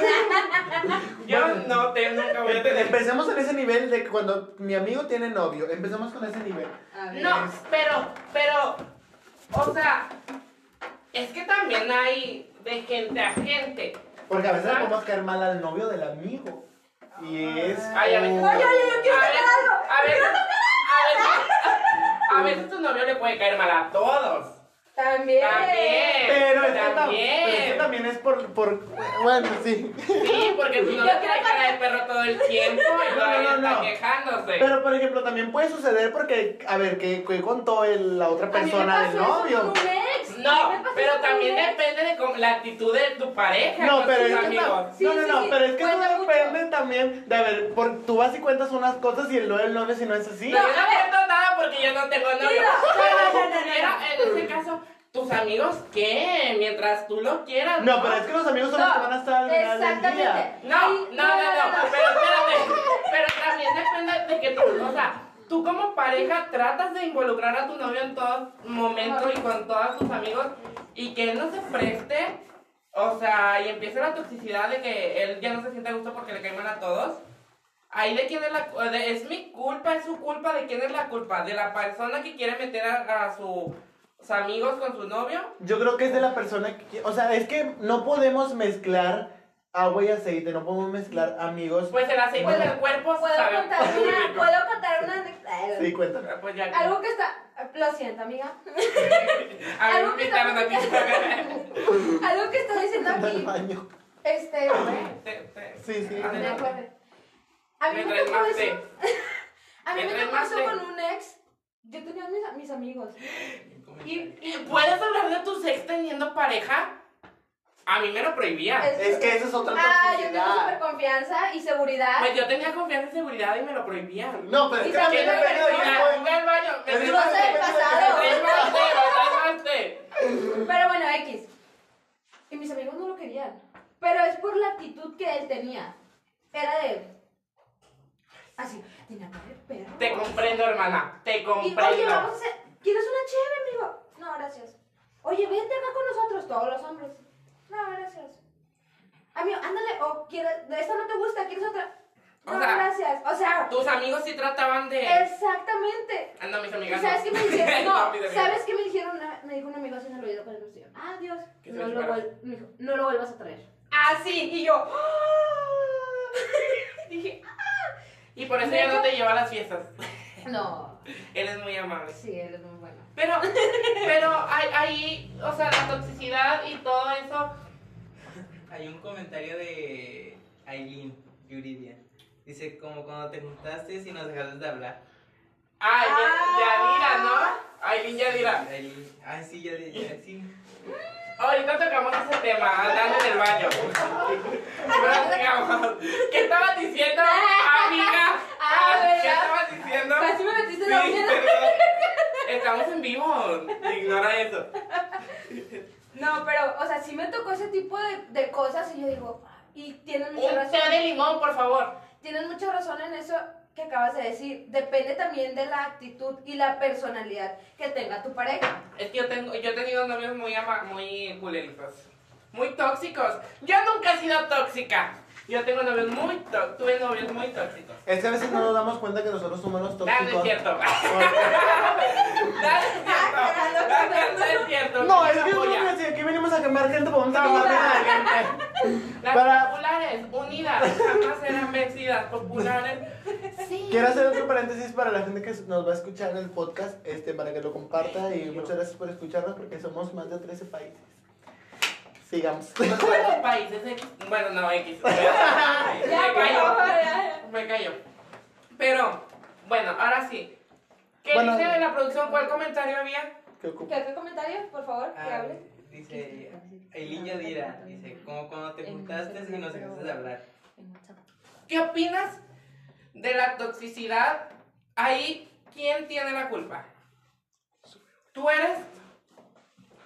Yo no te, nunca voy a tener. Empecemos en ese nivel de cuando mi amigo tiene novio. Empecemos con ese nivel. A. No, pero, pero, o sea, es que también hay de gente a gente. Porque a veces le podemos caer mal al novio del amigo. Y es. Ay, a veces. Oye, oye, yo quiero a tocar veces, algo. a veces, a veces, a veces tu novio le puede caer mal a todos. También. También. Pero es, que tam- también. pero es que también es por, por. Bueno, sí. Sí, porque tu novio trae cara de perro todo el tiempo y No, no, no, está no. quejándose. Pero por ejemplo, también puede suceder porque, a ver, que, que contó el- la otra persona del novio. con No, pero con también depende de cómo- la actitud de tu pareja No, con pero tus es que amigos. no, Sí, no, sí, no, sí, pero es que eso mucho. depende también de, a ver, por, tú vas y cuentas unas cosas y el novio el novio si no es así. No, yo no cuento nada porque yo no tengo novio. Pero no, no, si no, no, en ese caso, tus amigos, ¿qué? Mientras tú lo quieras. No, pero es que los amigos son los que van a estar al final del día. Exactamente. No, no, no, no, pero espérate. Pero también depende de que tú, o sea, tú como pareja tratas de involucrar a tu novio en todo momento y con todos tus amigos y que él no se preste, o sea, y empiece la toxicidad de que él ya no se siente a gusto porque le caen mal a todos. Ahí de quién es la de- es mi culpa, es su culpa, de quién es la culpa, de la persona que quiere meter a, a sus amigos con su novio. Yo creo que es de la persona que... O sea, es que no podemos mezclar agua y aceite, no podemos mezclar amigos. Pues el aceite ¿Puedo- del cuerpo ¿Puedo sabe contar una, rico. ¿puedo contar una anécdota? Sí, cuéntame. Pues ya. Algo que está... Lo siento, amiga. A mí algo me invitaron aquí. Algo que estoy diciendo Al aquí. baño. Este... Te- te- Sí, sí. Me acuerdo. A mí Me tocó eso. A mí Me tocó eso con un ex. Yo tenía mis, mis amigos. Y, ¿Y puedes hablar de tu ex teniendo pareja? A mí me lo prohibía. Es que eso es otra Ah, yo tengo súper toxicidad. confianza y seguridad. Pues yo tenía confianza y seguridad y me lo prohibía. No, pero es Y que también también me Ve al baño, me Es cosa té. pasado. Pero bueno, X. Y mis amigos no lo querían. Pero es por la actitud que él tenía. Era de. Así, tenía perro. Te comprendo, hermana. Te Y oye, comprendo. vamos a hacer. ¿Quieres una chévere, amigo? No, gracias. Oye, vente acá con nosotros, todos los hombres. No, gracias. Amigo, ándale, o quieres, de esta no te gusta, ¿quieres otra? O No, sea, gracias. O sea, Tus amigos sí trataban de. exactamente. Ah, no, mis ¿Y amigas. sabes qué me dijeron? No. ¿sabes qué me dijeron? Me dijo un amigo así en el oído cuando nos dijeron, adiós. No lo, me dijo, no lo vuelvas a traer. Ah, sí. Y yo, dije, Y por eso ya no te lleva a las fiestas. no. Él es muy amable. Sí, él es muy bueno. Pero, pero hay, hay, o sea, la toxicidad y todo eso. Hay un comentario de Aileen Yuridia. Dice, como cuando te juntaste y nos dejaste de hablar. Ay, Ah. ya, Yadira, ¿no? Aileen Yadira. Aileen, ay, sí, ya, ya, sí. Ahorita tocamos ese tema, andando en el baño. ¿Qué estabas diciendo, amiga? Ah, ¿Qué estabas diciendo? Casi me metiste la perdón. Estamos en vivo. Ignora eso. No, pero, o sea, sí me tocó ese tipo de, de cosas y yo digo, y tienen mucha Un razón. té de limón, por favor. Tienes mucha razón en eso que acabas de decir. Depende también de la actitud y la personalidad que tenga tu pareja. Es que yo tengo, yo he tenido novios muy ama, muy culeritos. Muy tóxicos. Yo nunca he sido tóxica. Yo tengo novios muy tóxicos. Tuve novios muy tóxicos. Es que a veces no nos damos cuenta que nosotros somos los no tóxicos. cierto. Nada, es cierto. No es cierto. No, es que si aquí venimos a quemar gente, pues vamos a quemar gente. Las Para- populares, unidas, jamás serán vencidas. Populares. Sí. Quiero hacer otro paréntesis para la gente que nos va a escuchar en el podcast, este, para que lo comparta y muchas gracias por escucharnos porque somos más de 13 países. Sigamos. Los países X. Bueno, no, X. Me ya. Me callo. Pero, bueno, ahora sí. ¿Qué Bueno. dice la producción? ¿Cuál comentario había? ¿Qué? ¿Qué, comentario, por favor, que Ah, hable? dice, Aileen Yadira, dice, como cuando te juntaste y nos dejaste de hablar. ¿Qué opinas de la toxicidad? Ahí, ¿quién tiene la culpa? Tú eres.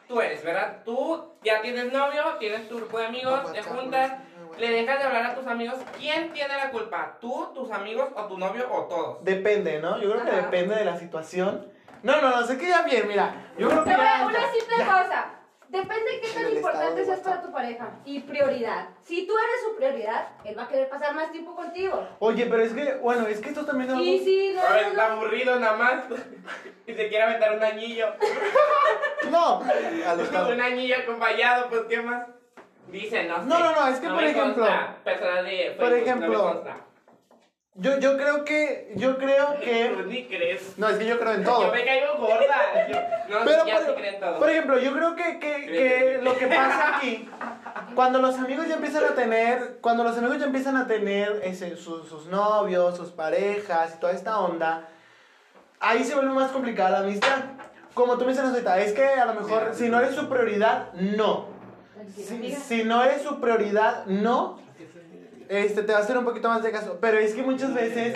Tú eres, ¿verdad? Tú ya tienes novio, tienes tu grupo de amigos, te juntas, le dejas de hablar a tus amigos. ¿Quién tiene la culpa? ¿Tú, tus amigos o tu novio o todos? Depende, ¿no? Yo creo que Ajá. depende de la situación. No, no, no, sé que ya bien, mira. Yo creo que Te voy a ya. una ya- simple ya. cosa. Depende de qué tan importante seas para tu pareja. Y prioridad. Si tú eres su prioridad, él va a querer pasar más tiempo contigo. Oye, pero es que, bueno, es que esto también es algo- Y si no, A ver, no, está no. aburrido nada más. Y se quiere aventar un anillo. No, Alejandro. un anillo acompañado, pues ¿qué más? Dicen, no sé. No, no, no, es que, por me ejemplo- consta. De por Facebook, ejemplo, no. Yo, yo creo que, yo creo Tú que. ni crees. No, es que yo creo en Yo todo. me caigo gorda. Yo- no, Pero ya sí por, creen todo. por ejemplo, yo creo que, que, que lo que pasa aquí, cuando los amigos ya empiezan a tener, cuando los amigos ya empiezan a tener ese, sus, sus novios, sus parejas y toda esta onda, ahí se vuelve más complicada la amistad. Como tú mencionas ahorita, es que a lo mejor si no eres su prioridad, no. Si, si no eres su prioridad, no. Este, te va a hacer un poquito más de caso. Pero es que muchas veces,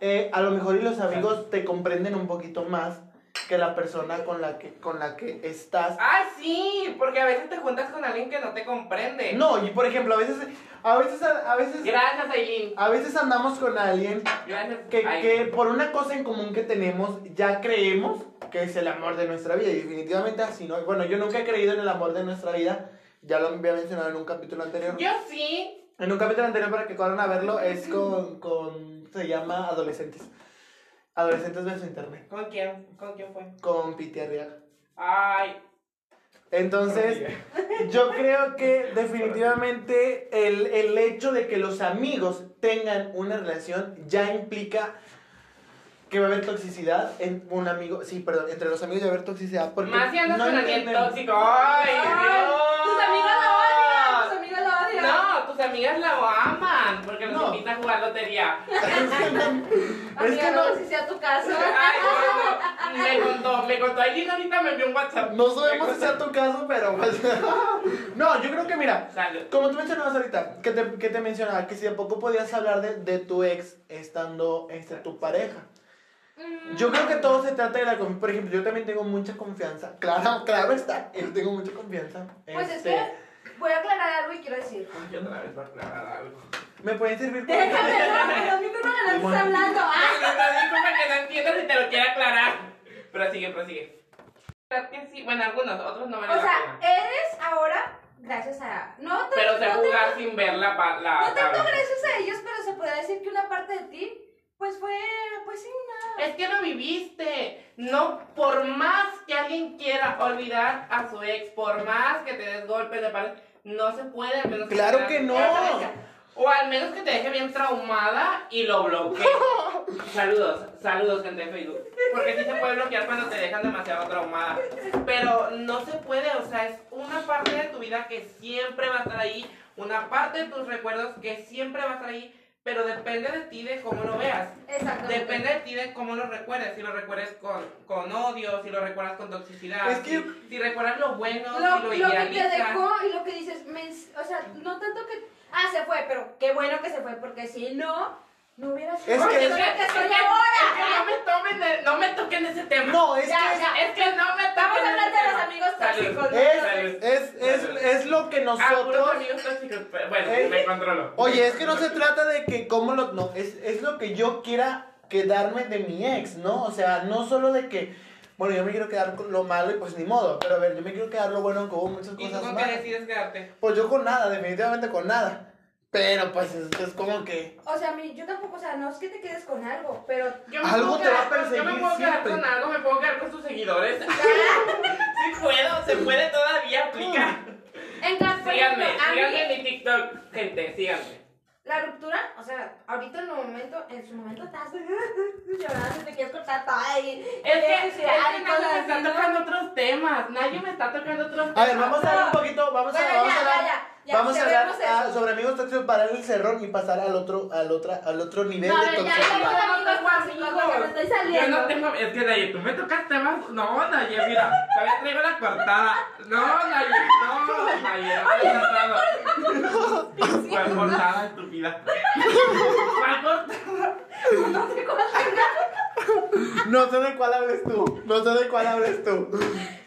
eh, a lo mejor y los amigos te comprenden un poquito más que la persona con la que, con la que estás. Ay, sí, porque a veces te juntas con alguien que no te comprende. No, y por ejemplo, a veces, a veces, a veces, Gracias, Aileen. a veces andamos con alguien Gracias. que, que por una cosa en común que tenemos ya creemos que es el amor de nuestra vida y definitivamente así no bueno yo nunca he creído en el amor de nuestra vida ya lo había mencionado en un capítulo anterior Yo sí. En un capítulo anterior para que corran a verlo es con, con se llama adolescentes adolescentes versus internet ¿Con quién? ¿Con quién fue? con Piti Arriaga Ay. entonces yo creo que definitivamente el, el hecho de que los amigos tengan una relación ya implica que va a haber toxicidad en un amigo, sí, perdón, entre los amigos va a haber toxicidad porque Más si andas no con alguien entendemos. tóxico. Ay, Dios. Tus amigas la odian, tus amigas la odian. No, tus amigas la aman porque nos No. invita a jugar lotería. Es Amiga, que no no, sé si sea tu caso. Ay, no, no. Me contó, me contó. Aileen ahorita me envió un WhatsApp. no sabemos si sea tu caso, pero pues, no, yo creo que mira, Salud. como tú mencionabas ahorita, que te, que te mencionaba que si de poco podías hablar de, de tu ex estando este, tu pareja. Mm, Yo creo que todo se trata de la confianza. Por ejemplo, yo también tengo mucha confianza. Claro, claro está. Yo tengo mucha confianza. Pues es Este, que voy a aclarar algo y quiero decir. Yo otra vez voy a aclarar algo. ¿Me pueden servir con Déjame, no, pero mi no estás hablando. ¡Ah! no, no, que no entiendo si te lo quiero aclarar. Prosigue, prosigue. Sí. Bueno, algunos, otros no valen O sea, pena. eres ahora, gracias a. No, te- Pero no, te- jugar sin ver la, pa- la no tanto gracias a ellos, pero se podría decir que una parte de ti, pues fue, pues sí, una. Es que lo viviste. No, por más que alguien quiera olvidar a su ex, por más que te des golpes de pared, no se puede, al menos Claro te que no. O al menos que te deje bien traumada y lo bloquee. saludos, saludos gente de Facebook. Porque sí se puede bloquear cuando te dejan demasiado traumada. Pero no se puede, o sea, es una parte de tu vida que siempre va a estar ahí, una parte de tus recuerdos que siempre va a estar ahí, pero depende de ti de cómo lo veas. Exactamente. Depende de ti de cómo lo recuerdes. Si lo recuerdes con, con odio, si lo recuerdas con toxicidad. Es que- si, si recuerdas lo bueno, Lo, si lo lo que te dejó y lo que dices, o sea, no tanto que. Ah, se fue, pero qué bueno que se fue, porque si no, no hubiera sido Es que- es que que- estoy es que- ahora. es que no me tomen, de- no me toquen ese tema. No, es Ya, que ya. Es que no me toquen Vamos a hablar de los amigos Salud. tóxicos. ¿no? es, es, es, es lo que Ah, nosotros... amigos tóxicos. Bueno, me controlo. Oye, es que no se trata de que cómo lo... No, es, es lo que yo quiera quedarme de mi ex, ¿no? O sea, no solo de que... Bueno, yo me quiero quedar con lo malo y pues ni modo. Pero a ver, yo me quiero quedar lo bueno, aunque hubo muchas ¿Y tú cosas con qué decides quedarte? Pues yo con nada, definitivamente con nada. Pero pues es, es como que... O sea, a mí, yo tampoco, o sea, no es que te quedes con algo, pero Yo Algo puedo te va a quedar con- Yo me perseguir puedo quedar siempre. con algo, me puedo quedar con sus seguidores. sí puedo, se puede todavía aplicar. en por Síganme, ejemplo, a mí, síganme en mi TikTok, gente, síganme. la ruptura, o sea, ahorita en el momento, en su momento estás llorando, te quieres cortar todo y... Es que, es que nadie me está tocando otros temas, nadie me está tocando otros temas. A ver, vamos a hablar un poquito, vamos a, Bueno, vamos ya, a hablar, ya, ya, vamos a hablar cerremos ah, sobre amigos tóxicos para el cerrón y pasar al otro, al otra, al otro nivel No, a de ver, ya, ya, toxicidad. no Yo no tengo, es que Naye, tú me tocas temas, no, Naye, mira, todavía traigo la cortada. No, Naye, no, Naye, no me has tratado. ¿Cuál cortada, estúpida? ¿Cuál cortada? No sé de cuál hables tú, no sé de cuál hables tú.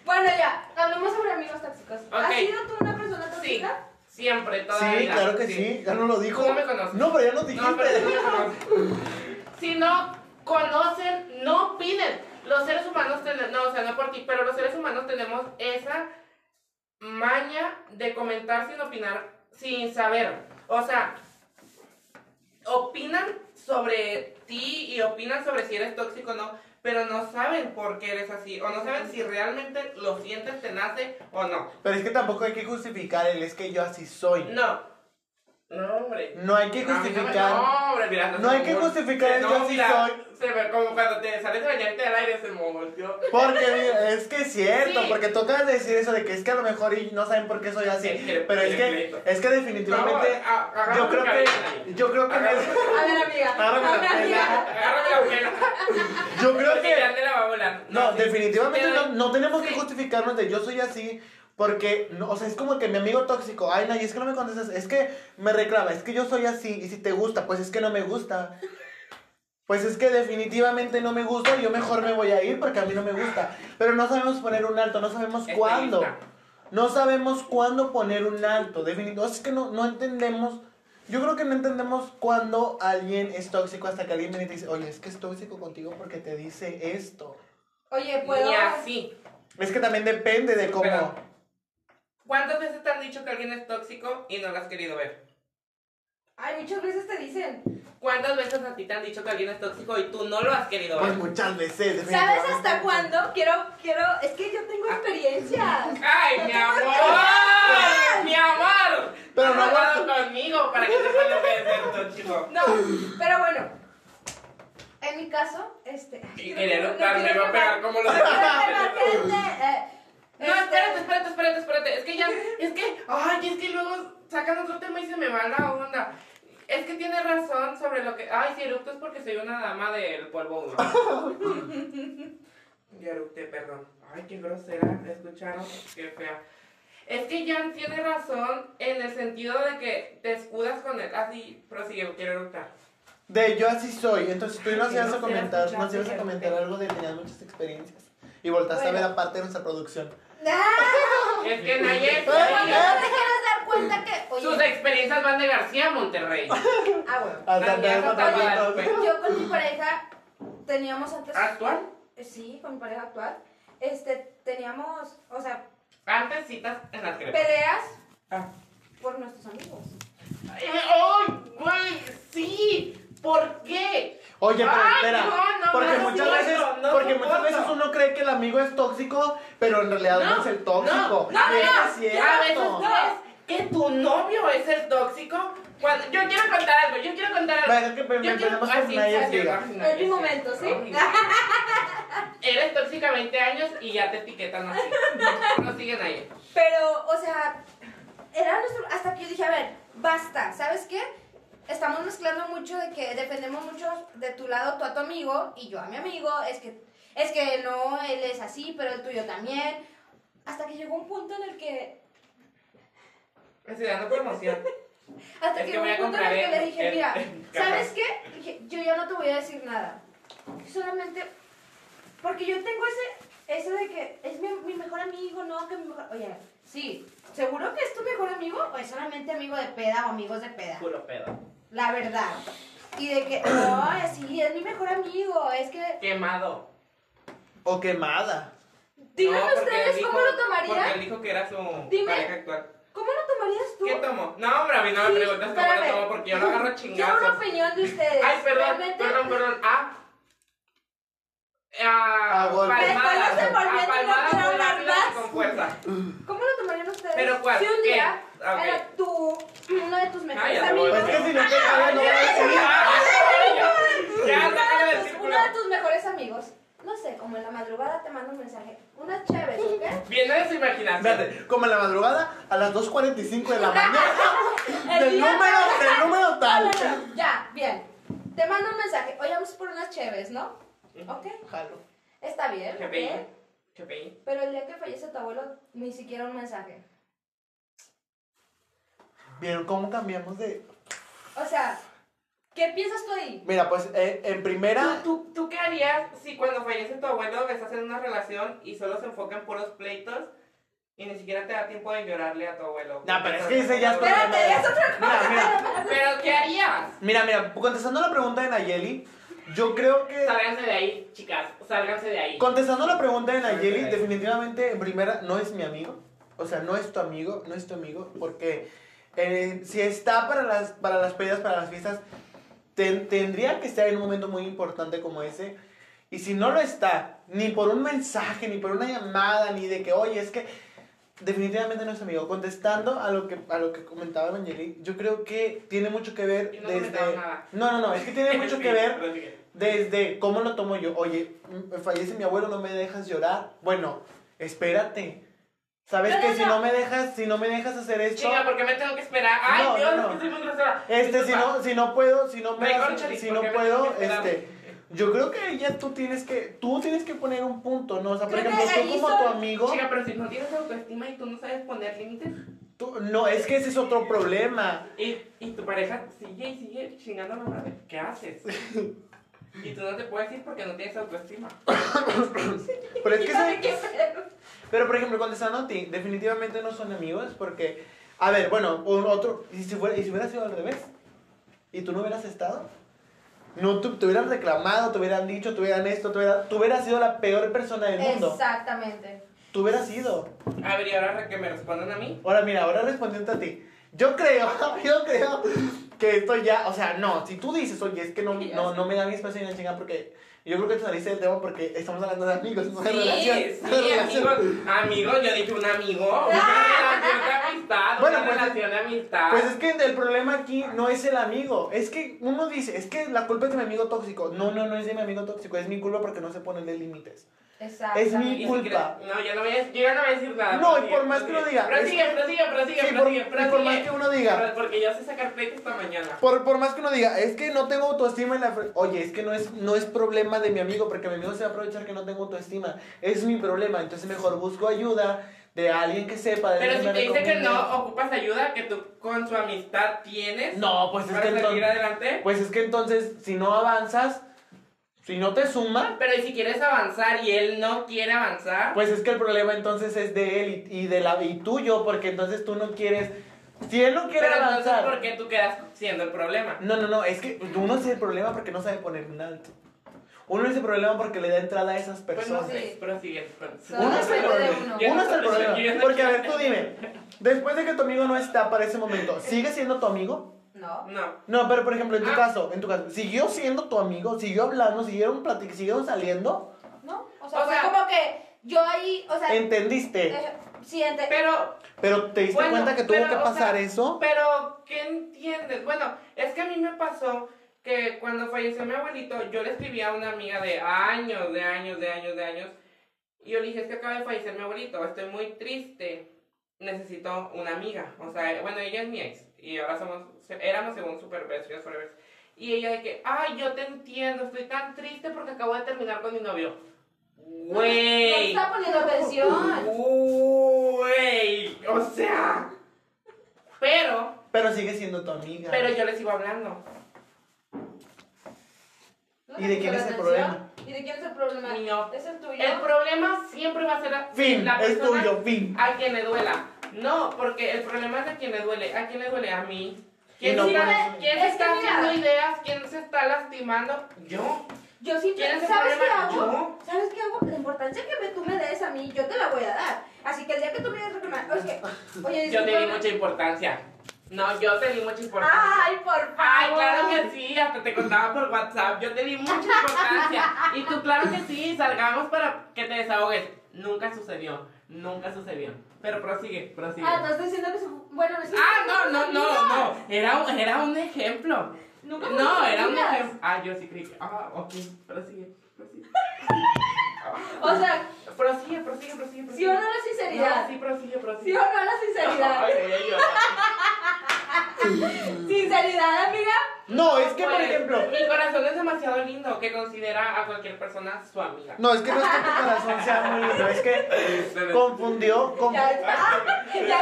Bueno, ya, hablemos sobre amigos tóxicos. ¿Has Ok. sido tú una persona Sí, tóxica? Siempre, toda Sí, claro que sí, ya no lo dijo. ¿Cómo me conoces? No, pero ya nos dijiste. No, pero no. Si no conocen, no piden. Los seres humanos tenemos, no, o sea, no por ti, pero los seres humanos tenemos esa maña de comentar sin opinar, sin saber. O sea, opinan sobre ti y opinan sobre si eres tóxico o no, pero no saben por qué eres así, o no saben si realmente lo sientes, te nace o no. Pero es que tampoco hay que justificar el es que yo así soy. No. No, hombre. No hay que A no justificar. No, hombre, mira, No se hay que justificar el no, yo mira, soy. Se ve como cuando te sales de bañarte del aire, se volteó. Porque es que es cierto, Sí. porque tocas decir eso de que es que a lo mejor y no saben por qué soy así. Es que- pero es es que, pleito. es que definitivamente, No, a- yo creo que, yo creo que, A ver, amiga. Agárrame a la ver, amiga. Agárrame la abuela. yo creo Porque ya que, te la va a volar. no, sí. definitivamente Te no, no tenemos que sí. justificarnos de yo soy así, porque, no, o sea, es como que mi amigo tóxico, ay, no, y es que no me contestas, es que me reclama, es que yo soy así, y si te gusta, pues es que no me gusta. pues es que definitivamente no me gusta, yo mejor me voy a ir porque a mí no me gusta. Pero no sabemos poner un alto, no sabemos Estoy cuándo. lista. No sabemos cuándo poner un alto, definitivamente. Es que no, no entendemos. Yo creo que no entendemos cuándo alguien es tóxico hasta que alguien viene y te dice, oye, es que es tóxico contigo porque te dice esto. Oye, ¿puedo...? Ni así. Es que también depende de cómo. Pero- ¿Cuántas veces te han dicho que alguien es tóxico y no lo has querido ver? Ay, muchas veces te dicen. ¿Cuántas veces a ti te han dicho que alguien es tóxico y tú no lo has querido Pues ver? muchas veces. ¿Sabes hasta cuándo? Quiero, quiero... Es que yo tengo Ah. experiencias. ¡Ay, mi amor! ¡Mi amor! Pero no aguanto. conmigo para que sepas lo que es ser tóxico. No, pero bueno. En mi caso, este... Y quería quiero- no notar, me quiero va a pegar como los no este, espérate, espérate, espérate, espérate. Es que ya, es que, ay, es que luego sacan otro tema y se me va la onda. Es que tiene razón sobre lo que. Ay, si eructo es porque soy una dama del polvo húmedo. Ya eructé, perdón. Ay, qué grosera, ¿escucharon? Qué fea. Es que Jan tiene razón en el sentido de que te escudas con él. Así, prosigue, quiero eructar. De yo así soy. Entonces tú nos Ay, ibas no a comentar, nos ibas a comentar algo de tenías muchas experiencias. Y voltaste a ver aparte de nuestra producción. ¡Ah! Es que Nayet, Pero no te quieres dar cuenta que... sus Oye, experiencias van de García a Monterrey. ah, bueno. Hasta Nayet, fotos. Guadalupe. Yo con mi pareja teníamos antes... ¿Actual? Eh, Sí, con mi pareja actual. Este, teníamos, o sea, Antes citas en las crepas. peleas Ah. por nuestros amigos. ¡Ay, ay, güey! ¡Sí! ¿Por qué? Oye, pero Ay, espera. no, no, porque no muchas veces, no porque muchas veces uno cree que el amigo es tóxico, pero en realidad no, es el tóxico. No, no, no. es cierto. A veces crees que tu novio es el tóxico. Cuando, yo quiero contar algo, yo quiero contar algo. Venga, que Yo quiero- con sí, Nayes sí, diga. sí, Es mi sí. momento, ¿sí? Eres tóxica 20 años y ya te etiquetan así. No siguen ahí. Pero, o sea, era nuestro, hasta que yo dije, a ver, basta, ¿sabes qué? Estamos mezclando mucho de que dependemos mucho de tu lado, tú a tu amigo, y yo a mi amigo, es que, es que no, él es así, pero el tuyo también. Hasta que llegó un punto en el que, estoy dando promoción. hasta Es que llegó un punto en el que le dije, el- mira, el ¿sabes qué? Dije, yo ya no te voy a decir nada. Solamente, porque yo tengo ese, eso de que es mi, mi mejor amigo, no, que mi mejor, oye, sí, ¿seguro que es tu mejor amigo o es solamente amigo de peda o amigos de peda? Puro pedo. La verdad. Y de que, no, sí, es mi mejor amigo, es que, Quemado. O quemada. díganme No, ustedes dijo- cómo lo Porque él tomarían, dijo que era su Dime. pareja actual. ¿cómo lo tomarías tú? ¿Qué tomo? No, hombre, a mí no me Sí, preguntas cómo lo tomo porque yo lo agarro a Quiero una opinión de ustedes. Ay, perdón, Realmente, perdón, perdón. Ah. Ah, A palmadas. Me A no palmadas quiero muy hablar más. con fuerza. ¿Cómo lo tomarían ustedes? ¿Pero cuál? Si un día Ah, era tú, uno de tus mejores amigos. Pues que si no te cae, no voy a decir. Ya, uno, de tus, mejores amigos. No sé, como en la madrugada te mando un mensaje. Unas chéves, ¿ok? Viene de su imaginación. Espérate, como en la madrugada, a las 2.45 de la mañana. El del número, del número tal. no, no, ya, bien. Te mando un mensaje. Oye, vamos por unas chéves, ¿no? Ok, Jalo. está bien, Qué bello. Pero el día que fallece tu abuelo, ni siquiera un mensaje. ¿Vieron cómo cambiamos de...? O sea, ¿qué piensas tú ahí? Mira, pues eh, en primera... ¿Tú, tú, ¿Tú qué harías si cuando fallece tu abuelo estás en una relación y solo se enfoca en puros pleitos y ni siquiera te da tiempo de llorarle a tu abuelo? No, pero es que ese ya es Espérate, problema es otra Mira, mira, ¿Pero qué harías? mira, mira, contestando la pregunta de Nayeli, yo creo que... Sálganse de ahí, chicas. Sálganse de ahí. Contestando la pregunta de Nayeli, definitivamente en primera no es mi amigo. O sea, no es tu amigo, no es tu amigo, porque eh, si está para las, para las pedas, para las fiestas, ten- tendría que estar en un momento muy importante como ese. Y si no lo está, ni por un mensaje, ni por una llamada, ni de que, oye, es que definitivamente no es amigo. Contestando a lo que, a lo que comentaba Evangeli, yo creo que tiene mucho que ver no desde... No, no, no, es que tiene mucho que ver desde cómo lo tomo yo. Oye, fallece mi abuelo, no me dejas llorar. Bueno, espérate. ¿Sabes No, que no, si no. me dejas, si no me dejas hacer esto, Chinga, ¿por qué me tengo que esperar? Ay, No, Dios, no, es que soy muy grosera. este, si no, si no puedo, si no me das- Recórchale, si ¿por no puedo, este, yo creo que ya tú tienes que, tú tienes que poner un punto, ¿no? O sea, por ejemplo, tú como son- tu amigo, Chica, pero si no tienes autoestima y tú no sabes poner límites, tú- no, es que ese es otro problema. y, y tu pareja sigue y sigue chingando a la madre, ¿qué haces? Y tú no te puedes ir porque no tienes autoestima. Pero es que ¿Sabe? Pero por ejemplo, contestando a ti, definitivamente no son amigos porque, a ver, bueno, un otro, y si, fuera, y si hubiera sido al revés, y tú no hubieras estado, no tú, te hubieran reclamado, te hubieran dicho, te hubieran esto, te hubieran, tú hubieras sido la peor persona del mundo. Exactamente. Tú hubieras sido. A ver, y ahora que me respondan a mí. Ahora mira, ahora respondiendo a ti. Yo creo, yo creo que esto ya, o sea, no, si tú dices, oye, es que no, no, no me da mi espacio ni la chinga porque yo creo que te saliste del tema porque estamos hablando de amigos, no de Sí, relación. sí, de relación. amigos. Amigos, yo dije un amigo. Una relación de amistad. Bueno, una pues, relación de amistad. Pues es que el problema aquí no es el amigo, es que uno dice, es que la culpa es de mi amigo tóxico. No, no, no es de mi amigo tóxico, es mi culpa porque no se ponen de límites. Es mi culpa. no, ya no voy a, yo ya no voy a decir nada. No, y por más que uno diga, Prosigue, prosigue, prosigue, Sí, por- prosigue, y por más que uno diga. Porque yo sé sacar pleito esta mañana. Por, por más que uno diga, es que no tengo autoestima en la... fre-". Oye, es que no es, no es problema de mi amigo, porque mi amigo se va a aprovechar que no tengo autoestima. Es mi problema, entonces mejor busco ayuda de alguien que sepa. De Pero si te dice que no ocupas ayuda, que tú con su amistad tienes. No, pues es para que salir entonces... adelante. Pues es que entonces, si no avanzas, si no te suma, Pero ¿y si quieres avanzar y él no quiere avanzar? Pues es que el problema entonces es de él y, y de la y tuyo, porque entonces tú no quieres. Si él no quiere Pero entonces, avanzar. ¿por qué tú quedas siendo el problema? No, no, no, es que uno es el problema porque no sabe poner un alto. Uno es el problema porque le da entrada a esas Pues no personas. sé, prosigue. prosigue. Todo Uno es el problema. uno. Uno no es el problema. no Porque a ver, tú dime, después de que tu amigo no está para ese momento, ¿sigue siendo tu amigo? No. No. No, pero por ejemplo, en tu Ah. caso, en tu caso, ¿siguió siendo tu amigo? ¿Siguió hablando? ¿Siguieron platicando? ¿Siguieron saliendo? No. O sea, O fue sea- como que yo ahí, o sea, ¿Entendiste? eh, siente. Pero, Pero te diste Bueno, cuenta que tuvo pero, que o pasar sea, eso. pero, ¿qué entiendes? Bueno, es que a mí me pasó que cuando falleció mi abuelito, yo le escribí a una amiga de años, de años, de años, de años. Y yo le dije, es que acaba de fallecer mi abuelito, estoy muy triste, necesito una amiga. O sea, bueno, ella es mi ex. Y ahora somos, éramos según super best friends forever. Y ella de que, ay, yo te entiendo, estoy tan triste porque acabo de terminar con mi novio. No Güey. está poniendo atención. Güey. O sea. Pero, Pero sigue siendo tu amiga. pero yo les iba hablando. ¿No ¿Y de quién es el atención? ¿Y de quién es el problema? Mío. ¿Es el tuyo? El problema siempre va a ser a- Fin, la es tuyo, fin. a quien le duela. No, porque el problema es de quien le duele. ¿A quién le duele? A mí. ¿Quién, no eso- quién es está haciendo ideas? ¿Quién se está lastimando? Yo. Yo sí, ¿Quién es el ¿sabes qué problema? hago? Yo. ¿Sabes qué hago? La importancia que me, tú me des a mí, yo te la voy a dar. Así que el día que tú me digas reclamar, que, oye, Yo te di mucha importancia. No, yo te di mucha importancia. Ay, por favor. Ay, claro que sí, hasta te contaba por WhatsApp. Yo te di mucha importancia. Y tú, claro que sí, salgamos para que te desahogues. Nunca sucedió, nunca sucedió. Pero prosigue, prosigue. Ah, no estoy diciendo que su... Bueno, no Ah, no, no, no, no. Era un, era un ejemplo. Nunca No, era un ejemplo. Ah, yo sí creí que. Ah, ok, prosigue, prosigue. O sea, Prosigue, prosigue, prosigue. prosigue. ¿sí o no la sinceridad? No, sí, prosigue, prosigue. ¿Sí o no la sinceridad? Ay, ay, ay. ¿Sinceridad, amiga? No, es que por Pues, ejemplo. Mi corazón es demasiado lindo que considera a cualquier persona su amiga. No, es que no es que tu corazón sea muy lindo, es que confundió. con- Ya está. Ya.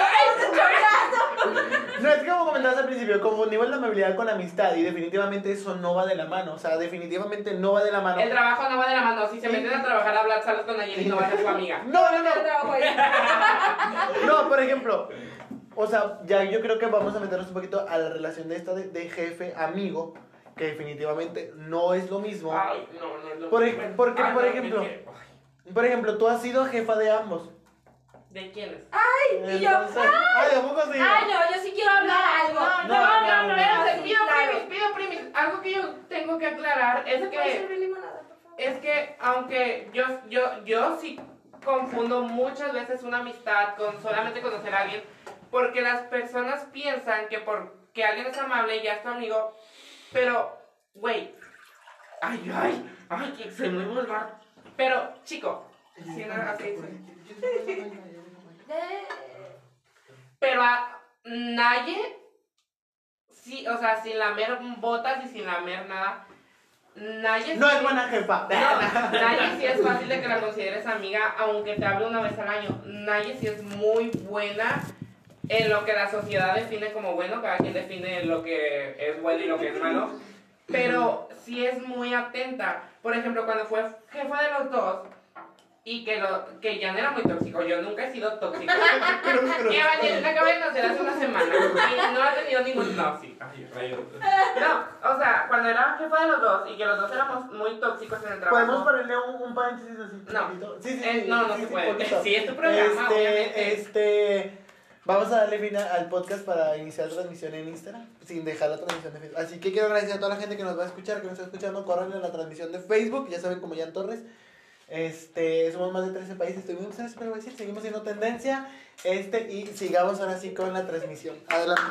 No, es que como comentabas al principio, confundimos la amabilidad con la amistad y definitivamente eso no va de la mano. O sea, definitivamente no va de la mano. El trabajo no va de la mano. Si se meten a trabajar a hablar salas con Nayeli, no va a amiga. No, no, no. No, por ejemplo, o sea, ya yo creo que vamos a meternos un poquito a la relación de esta de, de jefe-amigo, que definitivamente no es lo mismo. Ay, no, no, no. Por ej- porque, Ay, por no, ejemplo, es ay, Por ejemplo, tú has sido jefa de ambos. ¿De quiénes? y yo, Ay, ¿a poco sí? Ay, no, yo sí quiero hablar algo. No, no, No, no, no, no. claro. primis, pido primis. Algo que yo tengo que aclarar es ¿Me puedes que, aunque yo, yo, yo sí confundo muchas veces una amistad con solamente conocer a alguien, porque las personas piensan que porque alguien es amable ya es tu amigo, pero, güey, ay, ay, ay, que se me vuelva. Pero, chico, si no, así, Pero a nadie, sí, o sea, sin lamer botas y sin lamer nada, nadie... No sí- es buena jefa. No, nadie sí es fácil de que la consideres amiga, aunque te hable una vez al año. Nadie sí es muy buena en lo que la sociedad define como bueno, cada quien define lo que es bueno y lo que es malo. pero sí es muy atenta. Por ejemplo, cuando fue jefa de los dos y que, lo, que ya no era muy tóxico, yo nunca he sido tóxico. y Evangelina acaba de nacer hace una semana y no ha tenido ningún... No, sí, ay, rayos. No, o sea, cuando era jefa de los dos y que los dos éramos muy tóxicos en el trabajo... ¿Podemos ponerle un, un paréntesis así? No. Sí, sí, Eh, no, no sí, se puede. Sí, es tu programa, Este, obviamente. este. Vamos a darle fin a- al podcast para iniciar la transmisión en Instagram, sin dejar la transmisión de Facebook. Así que quiero agradecer a toda la gente que nos va a escuchar, que nos está escuchando, corran en la transmisión de Facebook, ya saben como Jan Torres. Este, somos más de 13 países, emocionado, pero voy a decir, seguimos siendo tendencia. Este, y sigamos ahora sí con la transmisión. Adelante.